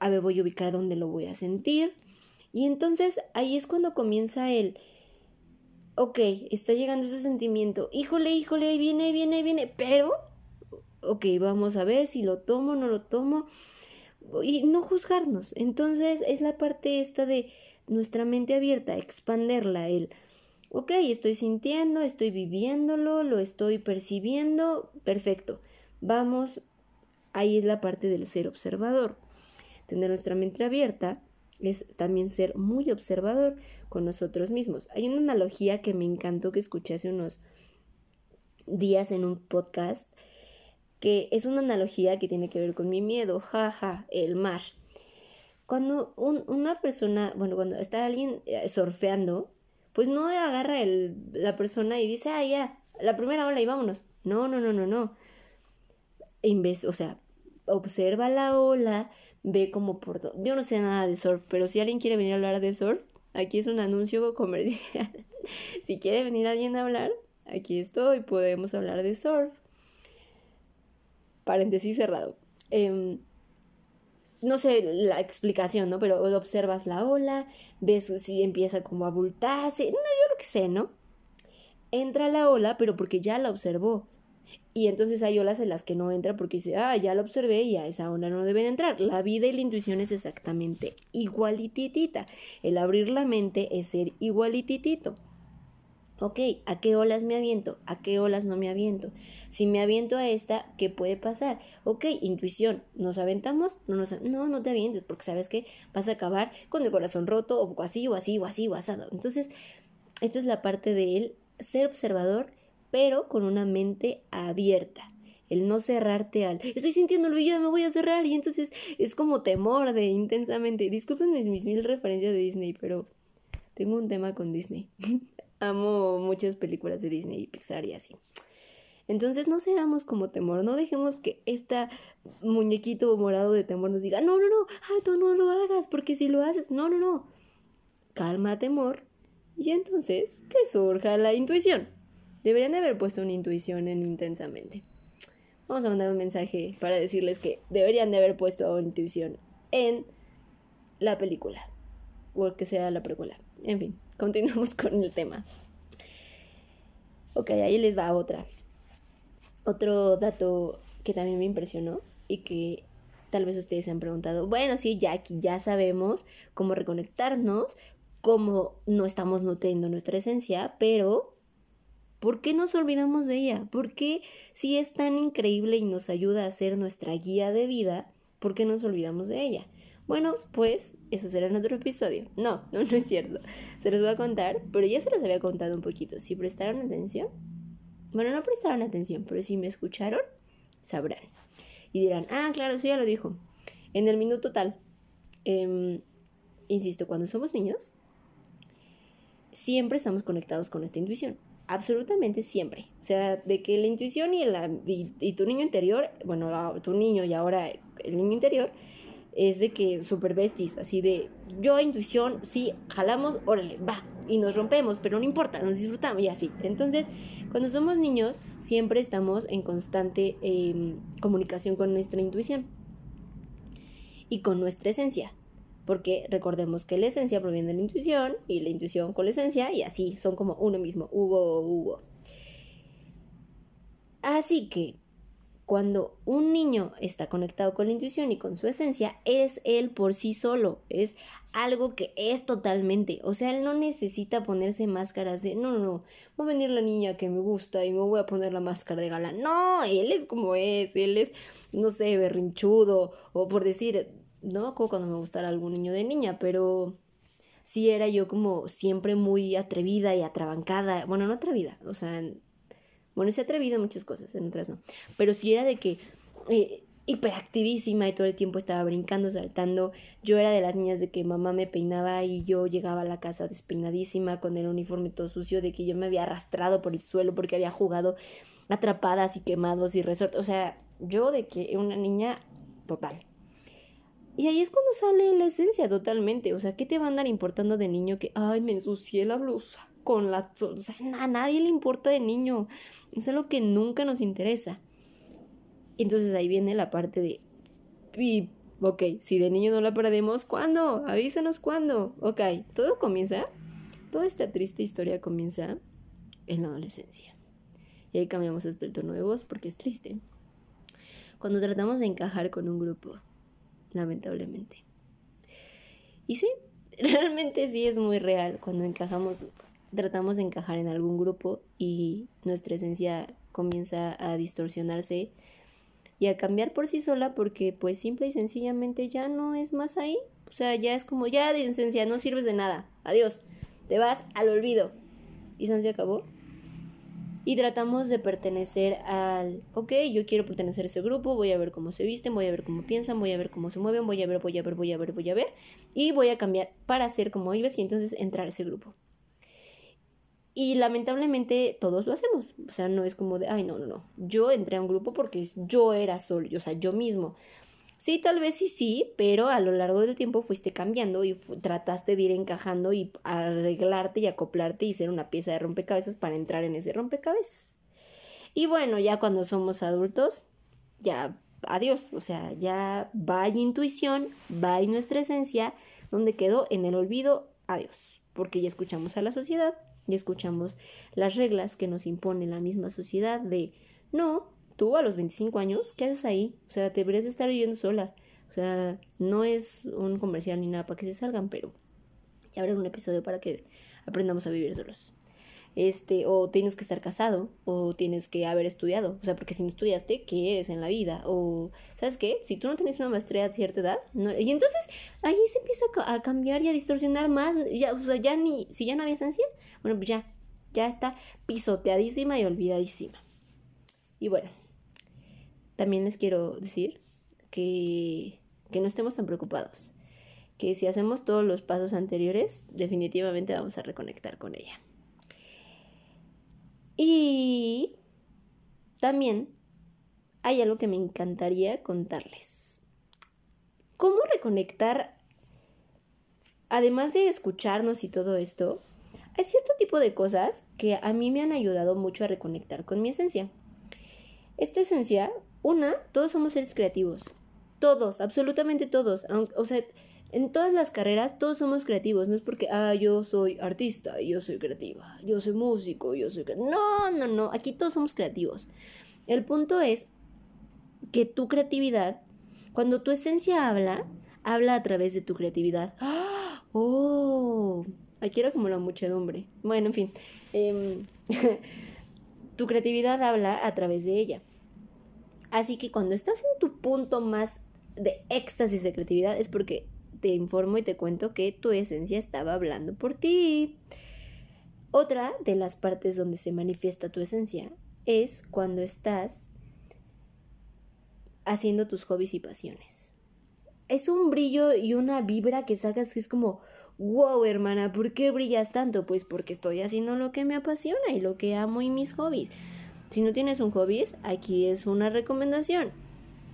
a ver, voy a ubicar dónde lo voy a sentir. Y entonces ahí es cuando comienza el, ok, está llegando ese sentimiento, híjole, híjole, ahí viene, ahí viene, ahí viene, pero ok, vamos a ver si lo tomo, no lo tomo, y no juzgarnos. Entonces es la parte esta de nuestra mente abierta, expanderla, el, ok, estoy sintiendo, estoy viviéndolo, lo estoy percibiendo, perfecto, vamos, ahí es la parte del ser observador. Tener nuestra mente abierta es también ser muy observador con nosotros mismos. Hay una analogía que me encantó que escuché hace unos días en un podcast que es una analogía que tiene que ver con mi miedo, jaja, el mar. Cuando una persona, bueno, cuando está alguien eh, surfeando, pues no agarra la persona y dice, ah, ya, la primera ola y vámonos. No, no, no, no, no. o sea, observa la ola, ve como por... Yo no sé nada de surf, pero si alguien quiere venir a hablar de surf, aquí es un anuncio comercial. si quiere venir alguien a hablar, aquí estoy, podemos hablar de surf paréntesis cerrado. Em, no sé la explicación, ¿no? Pero observas la ola, ves si empieza como a abultarse, no, yo lo que sé, ¿no? Entra la ola, pero porque ya la observó. Y entonces hay olas en las que no entra porque dice, ah, ya la observé y a esa ola no deben entrar. La vida y la intuición es exactamente igualititita. El abrir la mente es ser igualititito. Ok, ¿a qué olas me aviento? ¿A qué olas no me aviento? Si me aviento a esta, ¿qué puede pasar? Ok, intuición, ¿nos aventamos? No, no, no te avientes porque sabes que vas a acabar con el corazón roto o así o así o así o asado. Entonces, esta es la parte de él, ser observador, pero con una mente abierta. El no cerrarte al, estoy sintiéndolo y ya me voy a cerrar y entonces es como temor de intensamente. Disculpen mis mil referencias de Disney, pero tengo un tema con Disney. amo muchas películas de Disney y Pixar y así. Entonces no seamos como temor, no dejemos que esta muñequito morado de temor nos diga, no, no, no, alto, no lo hagas, porque si lo haces, no, no, no. Calma, temor. Y entonces que surja la intuición. Deberían de haber puesto una intuición en intensamente. Vamos a mandar un mensaje para decirles que deberían de haber puesto una intuición en la película. O que sea la precuela. En fin continuamos con el tema. Ok, ahí les va otra. Otro dato que también me impresionó y que tal vez ustedes se han preguntado, bueno, sí, aquí ya sabemos cómo reconectarnos, cómo no estamos nutriendo nuestra esencia, pero ¿por qué nos olvidamos de ella? ¿Por qué si es tan increíble y nos ayuda a ser nuestra guía de vida, por qué nos olvidamos de ella? Bueno, pues eso será en otro episodio. No, no, no es cierto. Se los voy a contar, pero ya se los había contado un poquito. Si prestaron atención, Bueno, no prestaron atención, pero si me escucharon, sabrán. Y dirán, ah, claro, eso ya lo dijo. En el minuto tal. Em, insisto, cuando somos niños, siempre estamos conectados con esta intuición. Absolutamente siempre. O sea, de que la intuición y, el, y, tu niño interior, bueno, tu niño y ahora el niño interior, es de que super besties, así de yo intuición, sí, jalamos, órale, va, y nos rompemos, pero no importa, nos disfrutamos y así. Entonces, cuando somos niños, siempre estamos en constante em, comunicación con nuestra intuición y con nuestra esencia. Porque recordemos que la esencia proviene de la intuición y la intuición con la esencia y así son como uno mismo, hubo, hubo. Así que cuando un niño está conectado con la intuición y con su esencia, es él por sí solo, es algo que es totalmente, o sea, él no necesita ponerse máscaras de, no, no, no, va a venir la niña que me gusta y me voy a poner la máscara de gala. No, él es como es, él es, no sé, berrinchudo, o por decir, no como cuando me gustara algún niño de niña, pero sí era yo como siempre muy atrevida y atrabancada, bueno, no atrevida, o sea, bueno, se ha atrevido en muchas cosas, en otras no, pero sí era de que eh, hiperactivísima y todo el tiempo estaba brincando, saltando. Yo era de las niñas de que mamá me peinaba y yo llegaba a la casa despeinadísima con el uniforme todo sucio, de que yo me había arrastrado por el suelo porque había jugado atrapadas y quemados y resortes. O sea, yo de que una niña total. Y ahí es cuando sale la esencia totalmente. O sea, ¿qué te va a andar importando de niño que, ay, me ensucié la blusa con la... O sea, a nadie le importa de niño. Es algo que nunca nos interesa. Entonces ahí viene la parte de... Y, ok, si de niño no la perdemos, ¿cuándo? Avísanos cuándo. Ok, todo comienza... Toda esta triste historia comienza en la adolescencia. Y ahí cambiamos esto el tono de voz porque es triste. Cuando tratamos de encajar con un grupo lamentablemente. Y sí, realmente sí es muy real cuando encajamos, tratamos de encajar en algún grupo y nuestra esencia comienza a distorsionarse y a cambiar por sí sola porque pues simple y sencillamente ya no es más ahí. O sea, ya es como, ya de esencia, no sirves de nada. Adiós. Te vas al olvido. Y se acabó y tratamos de pertenecer al, ok, yo quiero pertenecer a ese grupo, voy a ver cómo se visten, voy a ver cómo piensan, voy a ver cómo se mueven, voy a ver, voy a ver, voy a ver, voy a ver, y voy a cambiar para ser como ellos y entonces entrar a ese grupo. Y lamentablemente todos lo hacemos, o sea, no es como de, ay, no, no, no, yo entré a un grupo porque yo era solo, o sea, yo mismo. Sí, tal vez sí, sí, pero a lo largo del tiempo fuiste cambiando y trataste de ir encajando y arreglarte y acoplarte y ser una pieza de rompecabezas para entrar en ese rompecabezas. Y bueno, ya cuando somos adultos, ya adiós, o sea, ya va intuición, va nuestra esencia, donde quedó en el olvido, adiós, porque ya escuchamos a la sociedad, ya escuchamos las reglas que nos impone la misma sociedad de no, tú a los 25 años, ¿qué haces ahí? O sea, deberías de estar viviendo sola. O sea, no es un comercial ni nada para que se salgan, pero ya habrá un episodio para que aprendamos a vivir solos. Este, o tienes que estar casado, o tienes que haber estudiado, o sea, porque si no estudiaste, ¿qué eres en la vida? O, ¿sabes qué? Si tú no tienes una maestría a cierta edad, y entonces ahí se empieza a, cambiar y a distorsionar más, ya, o sea, ya ni, si ya no había esencia, bueno, pues ya, ya está pisoteadísima y olvidadísima. Y bueno, también les quiero decir que, que no estemos tan preocupados, que si hacemos todos los pasos anteriores, definitivamente vamos a reconectar con ella. Y también hay algo que me encantaría contarles. ¿Cómo reconectar, además de escucharnos y todo esto, hay cierto tipo de cosas que a mí me han ayudado mucho a reconectar con mi esencia. Esta esencia una, todos somos seres creativos. Todos, absolutamente todos. o sea, en todas las carreras todos somos creativos. No es porque, ah, yo soy artista, yo soy creativa, yo soy músico, yo soy... No, no, no. Aquí todos somos creativos. El punto es que tu creatividad, cuando tu esencia habla, habla a través de tu creatividad. ¡Ah! ¡Oh! Aquí era como la muchedumbre. Bueno, en fin. Em, tu creatividad habla a través de ella. Así que cuando estás en tu punto más de éxtasis de creatividad es porque te informo y te cuento que tu esencia estaba hablando por ti. Otra de las partes donde se manifiesta tu esencia es cuando estás haciendo tus hobbies y pasiones. Es un brillo y una vibra que sacas que es como, wow hermana, ¿por qué brillas tanto? Pues porque estoy haciendo lo que me apasiona y lo que amo y mis hobbies. Si no tienes un hobby, aquí es una recomendación.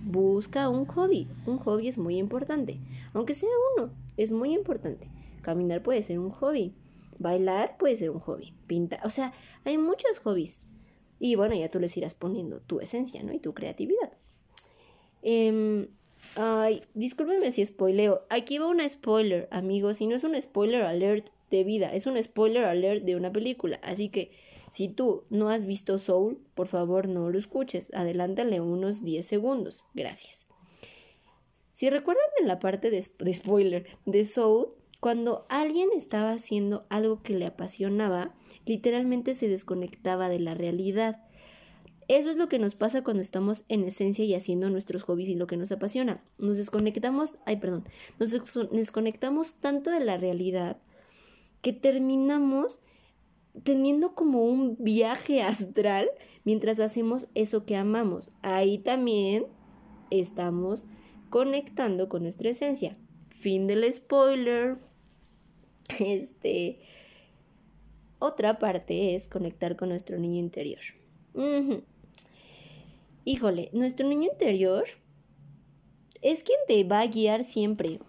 Busca un hobby. Un hobby es muy importante. Aunque sea uno, es muy importante. Caminar puede ser un hobby. Bailar puede ser un hobby. Pintar, o sea, hay muchos hobbies. Y bueno, ya tú les irás poniendo tu esencia, ¿no? Y tu creatividad. Eh, ay, discúlpenme si spoileo. Aquí va una spoiler, amigos. Y no es un spoiler alert de vida, es un spoiler alert de una película. Así que si tú no has visto Soul, por favor no lo escuches. Adelántale unos 10 segundos. Gracias. Si recuerdan en la parte de, de spoiler de Soul, cuando alguien estaba haciendo algo que le apasionaba, literalmente se desconectaba de la realidad. Eso es lo que nos pasa cuando estamos en esencia y haciendo nuestros hobbies y lo que nos apasiona. Nos desconectamos, ay, perdón, nos desconectamos tanto de la realidad que terminamos teniendo como un viaje astral mientras hacemos eso que amamos. Ahí también estamos conectando con nuestra esencia. Fin del spoiler. Este. Otra parte es conectar con nuestro niño interior. Híjole, nuestro niño interior es quien te va a guiar siempre.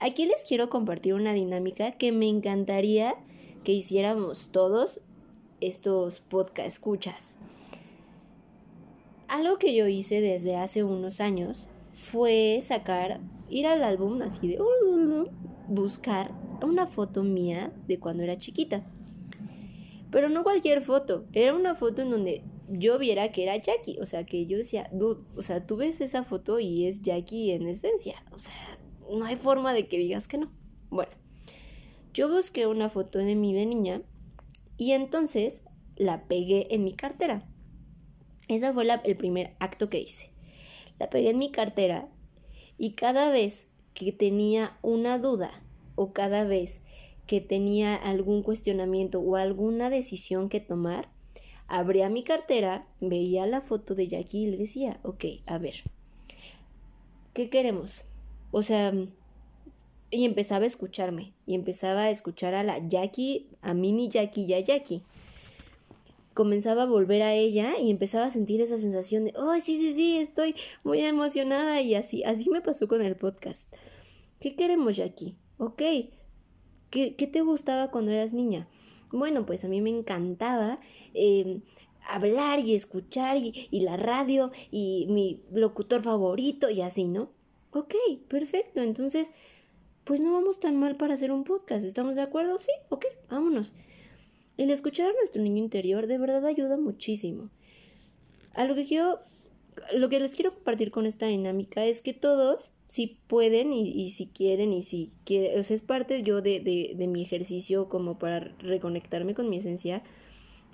Aquí les quiero compartir una dinámica que me encantaría que hiciéramos todos estos podcast escuchas. Algo que yo hice desde hace unos años fue sacar, ir al álbum así de buscar una foto mía de cuando era chiquita. Pero no cualquier foto, era una foto en donde yo viera que era Jackie, o sea, que yo decía, dude, o sea, tú ves esa foto y es Jackie en esencia, o sea, no hay forma de que digas que no. Bueno, yo busqué una foto de mi de niña y entonces la pegué en mi cartera. Ese fue el primer acto que hice. La pegué en mi cartera y cada vez que tenía una duda o cada vez que tenía algún cuestionamiento o alguna decisión que tomar, abría mi cartera, veía la foto de Jackie y le decía, ok, a ver, ¿qué queremos? O sea, y empezaba a escucharme, y empezaba a escuchar a la Jackie, a mini Jackie y a Jackie. Comenzaba a volver a ella y empezaba a sentir esa sensación de, oh, sí, sí, sí, estoy muy emocionada y así, así me pasó con el podcast. ¿Qué queremos, Jackie? Ok, ¿qué, qué te gustaba cuando eras niña? Bueno, pues a mí me encantaba em, hablar y escuchar y, y la radio y mi locutor favorito y así, ¿no? Ok, perfecto. Entonces, pues no vamos tan mal para hacer un podcast. ¿Estamos de acuerdo? Sí, ok, vámonos. El escuchar a nuestro niño interior de verdad ayuda muchísimo. A lo que quiero, lo que les quiero compartir con esta dinámica es que todos, si pueden y, si quieren y si quieren, o sea, es parte yo de, de, de mi ejercicio como para reconectarme con mi esencia,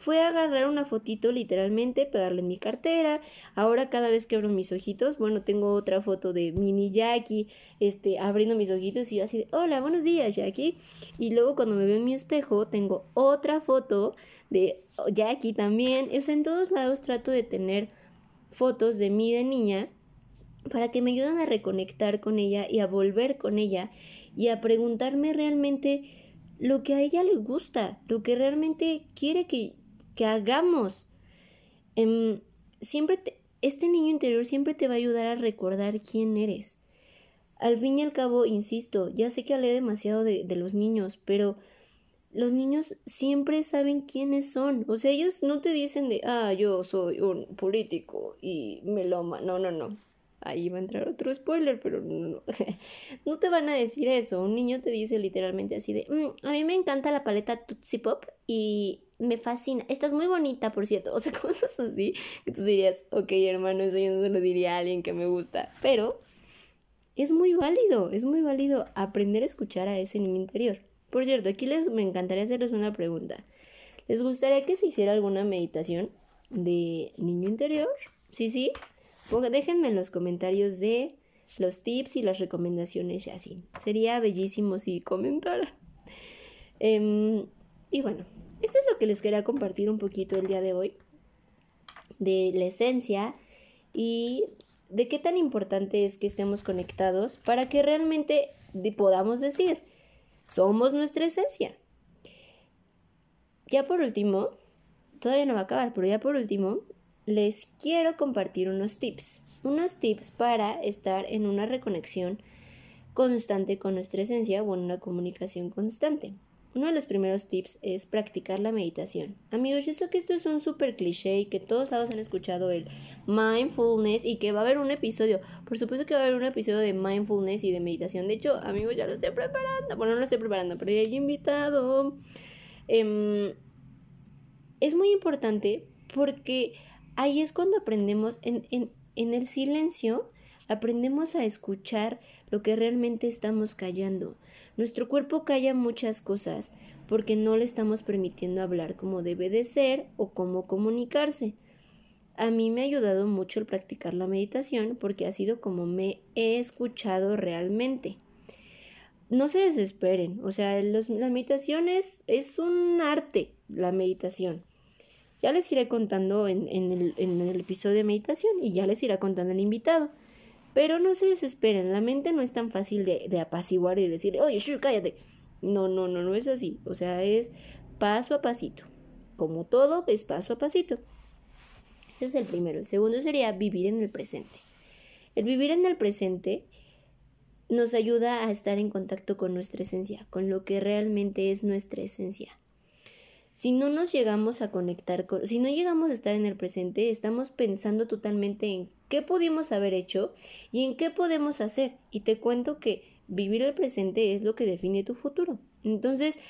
fue agarrar una fotito literalmente, pegarle en mi cartera. Ahora cada vez que abro mis ojitos, bueno, tengo otra foto de mini Jackie, este, abriendo mis ojitos y yo así de, hola, buenos días Jackie. Y luego cuando me veo en mi espejo, tengo otra foto de Jackie también. O sea, en todos lados trato de tener fotos de mí de niña para que me ayuden a reconectar con ella y a volver con ella y a preguntarme realmente lo que a ella le gusta, lo que realmente quiere que que hagamos. Em, siempre este niño interior siempre te va a ayudar a recordar quién eres. Al fin y al cabo, insisto, ya sé que hablé demasiado de, los niños, pero los niños siempre saben quiénes son. O sea, ellos no te dicen de, ah, yo soy un político y meloma. No, no, no. Ahí va a entrar otro spoiler, pero no, te van a decir eso. Un niño te dice literalmente así de, mm, a mí me encanta la paleta Tootsie Pop y me fascina. Estás muy bonita, por cierto. O sea, cosas así que tú dirías, ok, hermano, eso yo no se lo diría a alguien que me gusta. Pero es muy válido, es muy válido aprender a escuchar a ese niño interior. Por cierto, aquí les me encantaría hacerles una pregunta. ¿Les gustaría que se hiciera alguna meditación de niño interior? Sí, sí. Déjenme en los comentarios de los tips y las recomendaciones y así. Sería bellísimo si comentaran. Em, y bueno, esto es lo que les quería compartir un poquito el día de hoy. de la esencia y de qué tan importante es que estemos conectados para que realmente podamos decir, somos nuestra esencia. Ya por último, todavía no va a acabar, pero ya por último, les quiero compartir unos tips. Unos tips para estar en una reconexión constante con nuestra esencia o en una comunicación constante. Uno de los primeros tips es practicar la meditación. Amigos, yo sé que esto es un súper cliché y que todos lados han escuchado el mindfulness y que va a haber un episodio. Por supuesto que va a haber un episodio de mindfulness y de meditación. De hecho, amigos, ya lo estoy preparando. Bueno, no lo estoy preparando, pero ya he invitado. Em, es muy importante porque ahí es cuando aprendemos en, el silencio, aprendemos a escuchar lo que realmente estamos callando nuestro cuerpo calla muchas cosas porque no le estamos permitiendo hablar como debe de ser o cómo comunicarse. A mí me ha ayudado mucho el practicar la meditación porque ha sido como me he escuchado realmente. No se desesperen, o sea, los, la meditación es, un arte, la meditación. Ya les iré contando en, el, episodio de meditación y ya les iré contando el invitado. Pero no se desesperen, la mente no es tan fácil de, apaciguar y decir, oye, cállate. No, no, no, no es así. O sea, es paso a pasito. Como todo, es paso a pasito. Ese es el primero. El segundo sería vivir en el presente. El vivir en el presente nos ayuda a estar en contacto con nuestra esencia, con lo que realmente es nuestra esencia. Si no nos llegamos a conectar con, si no llegamos a estar en el presente, estamos pensando totalmente en qué pudimos haber hecho y en qué podemos hacer. Y te cuento que vivir el presente es lo que define tu futuro. Entonces,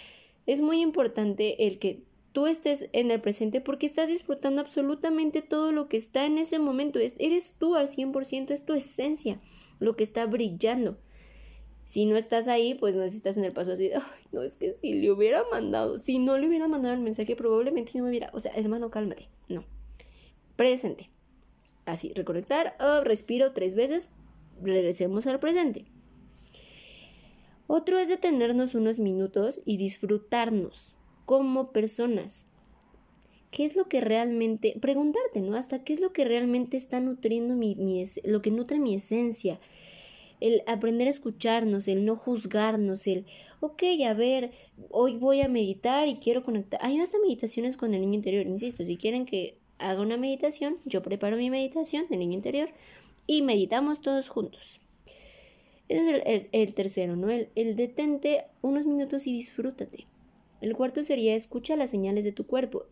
es muy importante el que tú estés en el presente porque estás disfrutando absolutamente todo lo que está en ese momento. eres tú al 100%, es tu esencia, lo que está brillando. Si no estás ahí, pues no estás en el paso así, no, es que si le hubiera mandado, si no le hubiera mandado el mensaje, probablemente no me hubiera, o sea, hermano, cálmate, no. Presente. Así, reconectar, oh, respiro tres veces, regresemos al presente. Otro es detenernos unos minutos y disfrutarnos como personas. ¿Qué es lo que realmente, preguntarte, ¿no? Hasta qué es lo que realmente está nutriendo mi, mi lo que nutre mi esencia, el aprender a escucharnos, el no juzgarnos, el, ok, a ver, hoy voy a meditar y quiero conectar. Hay hasta meditaciones con el niño interior, insisto, si quieren que haga una meditación, yo preparo mi meditación del niño interior y meditamos todos juntos. Ese es el, tercero, ¿no? El, el, detente unos minutos y disfrútate. El cuarto sería escucha las señales de tu cuerpo.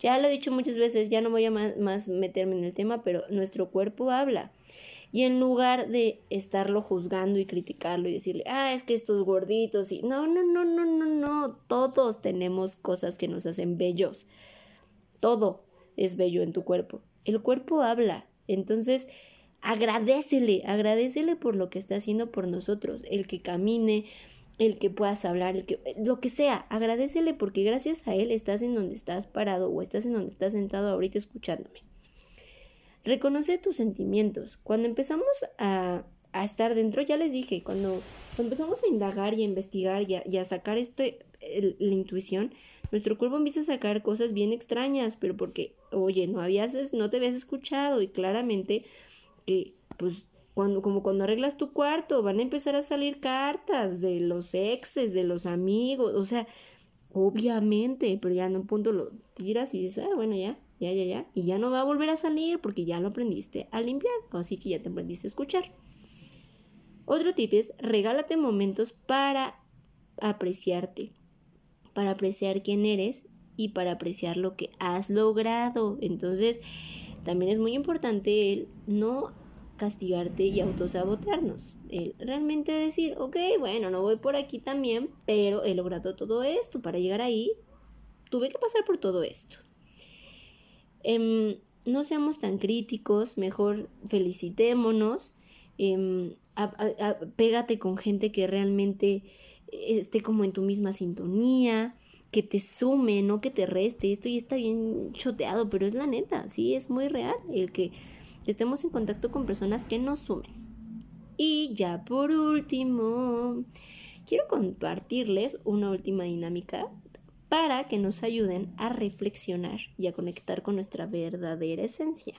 Ya lo he dicho muchas veces, ya no voy a más meterme en el tema, pero nuestro cuerpo habla. Y en lugar de estarlo juzgando y criticarlo y decirle, ah, es que estos gorditos y no, no, no, no, no, no, todos tenemos cosas que nos hacen bellos. Todo es bello en tu cuerpo. El cuerpo habla. Entonces, agradecele, agradecele por lo que está haciendo por nosotros, el que camine, el que puedas hablar, el que lo que sea, agradecele porque gracias a él estás en donde estás parado o estás en donde estás sentado ahorita escuchándome. Reconoce tus sentimientos. Cuando empezamos a, estar dentro, ya les dije, cuando, empezamos a indagar y a investigar y a, sacar esto, la intuición, nuestro cuerpo empieza a sacar cosas bien extrañas, pero porque, oye, no habías, no te habías escuchado y claramente que, pues, cuando, como cuando arreglas tu cuarto, van a empezar a salir cartas de los exes, de los amigos, o sea, obviamente, pero ya en un punto lo tiras y dices, ah, bueno, ya, ya, ya, ya, y ya no va a volver a salir porque ya lo aprendiste a limpiar, así que ya te aprendiste a escuchar. Otro tip es regálate momentos para apreciarte, para apreciar quién eres y para apreciar lo que has logrado. Entonces, también es muy importante el no castigarte y autosabotearnos. El realmente decir, ok, bueno, no voy por aquí también, pero he logrado todo esto. Para llegar ahí, tuve que pasar por todo esto. Em, no seamos tan críticos, mejor felicitémonos, eh, pégate con gente que realmente esté como en tu misma sintonía, que te sume, no que te reste. Esto ya está bien choteado, pero es la neta, sí, es muy real el que estemos en contacto con personas que nos sumen. Y ya por último, quiero compartirles una última dinámica para que nos ayuden a reflexionar y a conectar con nuestra verdadera esencia.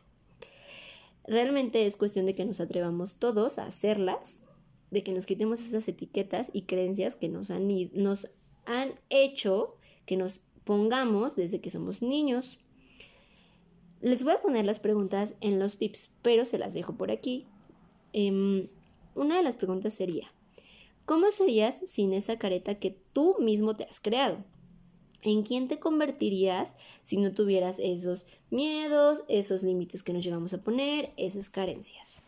Realmente es cuestión de que nos atrevamos todos a hacerlas, de que nos quitemos esas etiquetas y creencias que nos han, nos han hecho que nos pongamos desde que somos niños. Les voy a poner las preguntas en los tips, pero se las dejo por aquí. Em, una de las preguntas sería, ¿cómo serías sin esa careta que tú mismo te has creado? ¿En quién te convertirías si no tuvieras esos miedos, esos límites que nos llegamos a poner, esas carencias?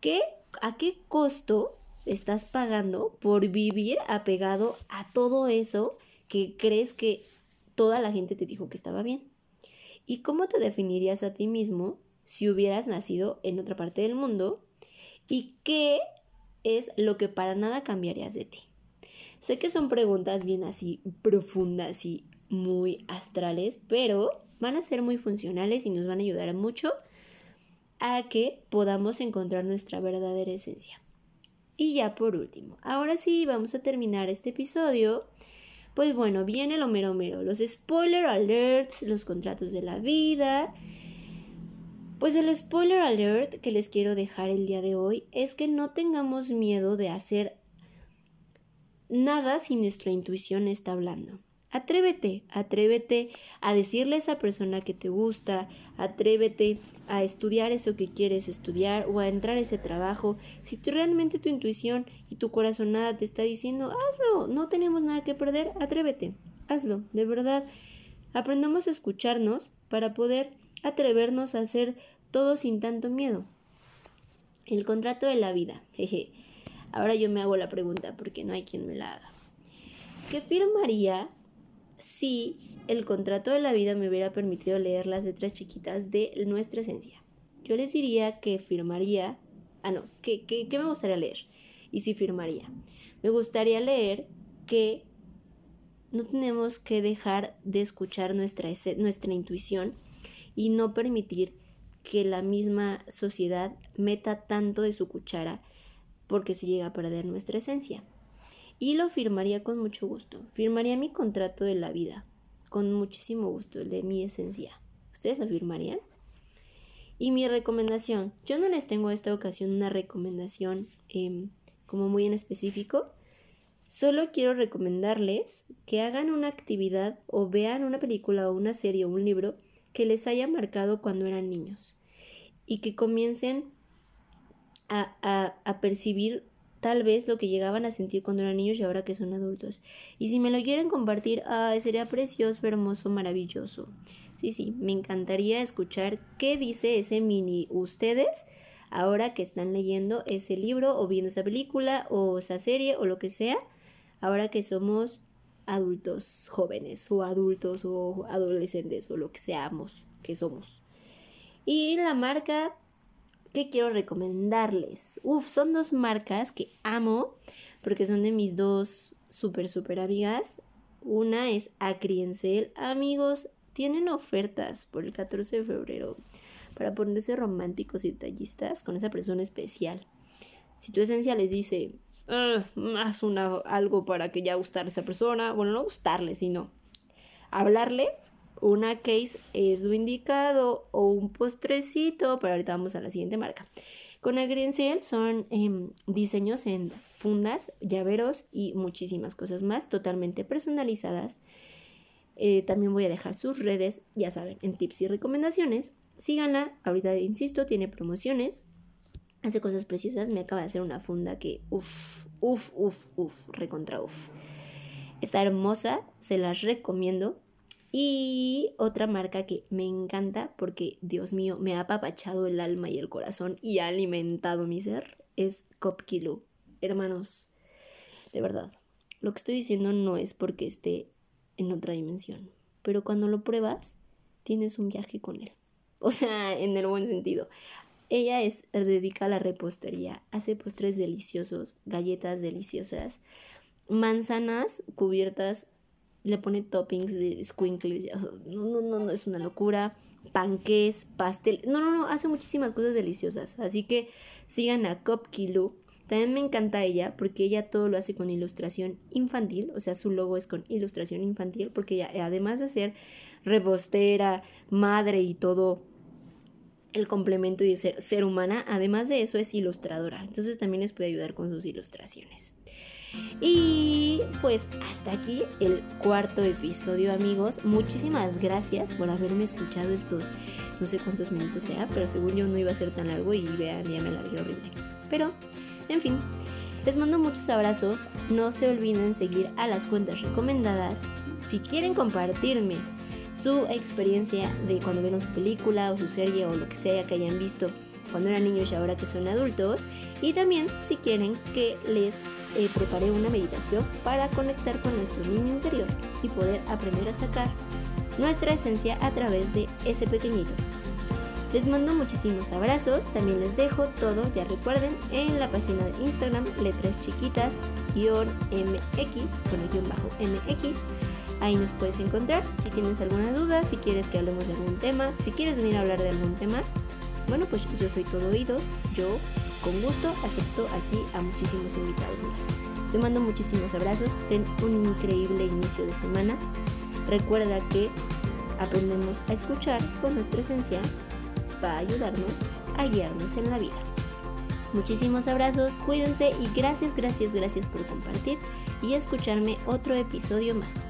¿Qué, ¿A qué costo estás pagando por vivir apegado a todo eso que crees que toda la gente te dijo que estaba bien? ¿Y cómo te definirías a ti mismo si hubieras nacido en otra parte del mundo? ¿Y qué es lo que para nada cambiarías de ti? Sé que son preguntas bien así profundas y muy astrales, pero van a ser muy funcionales y nos van a ayudar mucho a que podamos encontrar nuestra verdadera esencia. Y ya por último, ahora sí vamos a terminar este episodio. Pues bueno, viene lo mero mero, los spoiler alerts, los contratos de la vida. Pues el spoiler alert que les quiero dejar el día de hoy es que no tengamos miedo de hacer nada si nuestra intuición está hablando. Atrévete, atrévete a decirle a esa persona que te gusta, atrévete a estudiar eso que quieres estudiar o a entrar a ese trabajo. Si tú, realmente tu intuición y tu corazón nada te está diciendo, hazlo, no tenemos nada que perder, atrévete, hazlo, de verdad. Aprendamos a escucharnos para poder atrevernos a hacer todo sin tanto miedo. El contrato de la vida, jeje. Ahora yo me hago la pregunta porque no hay quien me la haga. ¿Qué firmaría si el contrato de la vida me hubiera permitido leer las letras chiquitas de nuestra esencia? Yo les diría que firmaría... Ah, no, ¿qué, me gustaría leer? Y si firmaría. Me gustaría leer que no tenemos que dejar de escuchar nuestra, nuestra intuición y no permitir que la misma sociedad meta tanto de su cuchara porque se llega a perder nuestra esencia. Y lo firmaría con mucho gusto. Firmaría mi contrato de la vida, con muchísimo gusto, el de mi esencia. ¿Ustedes lo firmarían? Y mi recomendación, yo no les tengo esta ocasión una recomendación em, como muy en específico, solo quiero recomendarles que hagan una actividad o vean una película o una serie o un libro que les haya marcado cuando eran niños y que comiencen a, percibir tal vez lo que llegaban a sentir cuando eran niños y ahora que son adultos. Y si me lo quieren compartir, sería precioso, hermoso, maravilloso. Sí, sí, me encantaría escuchar qué dice ese mini ustedes ahora que están leyendo ese libro o viendo esa película o esa serie o lo que sea, ahora que somos adultos jóvenes o adultos o adolescentes o lo que seamos que somos. Y la marca que quiero recomendarles. Uf, son dos marcas que amo porque son de mis dos súper, súper amigas. Una es Acriencel. Amigos, tienen ofertas por el 14 de febrero para ponerse románticos y detallistas con esa persona especial. Si tu esencia les dice, haz una, algo para que ya gustarle a esa persona, bueno, no gustarle, sino hablarle, una case es lo indicado o un postrecito, pero ahorita vamos a la siguiente marca. Con Agriensel son em, diseños en fundas, llaveros y muchísimas cosas más totalmente personalizadas. Eh, también voy a dejar sus redes, ya saben, en tips y recomendaciones. Síganla, ahorita insisto, tiene promociones, hace cosas preciosas. Me acaba de hacer una funda que, uff, uff, uff, uff, recontra uff. Está hermosa, se las recomiendo. Y otra marca que me encanta porque, Dios mío, me ha apapachado el alma y el corazón y ha alimentado mi ser es Cop Kilo. Hermanos, de verdad, lo que estoy diciendo no es porque esté en otra dimensión, pero cuando lo pruebas, tienes un viaje con él. O sea, en el buen sentido. Ella es dedicada a la repostería, hace postres deliciosos, galletas deliciosas, manzanas cubiertas le pone toppings de squinkles, no, no, no, no, es una locura, panques, pastel, no, no, no, hace muchísimas cosas deliciosas, así que sigan a Cop Kilo También me encanta ella porque ella todo lo hace con ilustración infantil, o sea, su logo es con ilustración infantil porque ella, además de ser rebostera, madre y todo el complemento y de ser ser humana, además de eso es ilustradora, entonces también les puede ayudar con sus ilustraciones. Y pues hasta aquí el cuarto episodio amigos. Muchísimas gracias por haberme escuchado estos no sé cuántos minutos sea, pero según yo no iba a ser tan largo y vean, ya me largué horrible. Pero, en fin, les mando muchos abrazos. No se olviden seguir a las cuentas recomendadas. Si quieren compartirme su experiencia de cuando vieron su película o su serie o lo que sea que hayan visto cuando eran niños y ahora que son adultos. Y también si quieren que les eh, prepare una meditación para conectar con nuestro niño interior y poder aprender a sacar nuestra esencia a través de ese pequeñito. Les mando muchísimos abrazos, también les dejo todo, ya recuerden, en la página de Instagram, letras chiquitas, guion MX, bueno, guion bajo MX. Ahí nos puedes encontrar. Si tienes alguna duda, si quieres que hablemos de algún tema, si quieres venir a hablar de algún tema, bueno, pues yo soy todo oídos. Yo con gusto acepto aquí a muchísimos invitados más. Te mando muchísimos abrazos. Ten un increíble inicio de semana. Recuerda que aprendemos a escuchar con nuestra esencia para ayudarnos a guiarnos en la vida. Muchísimos abrazos, cuídense y gracias, gracias, gracias por compartir y escucharme otro episodio más.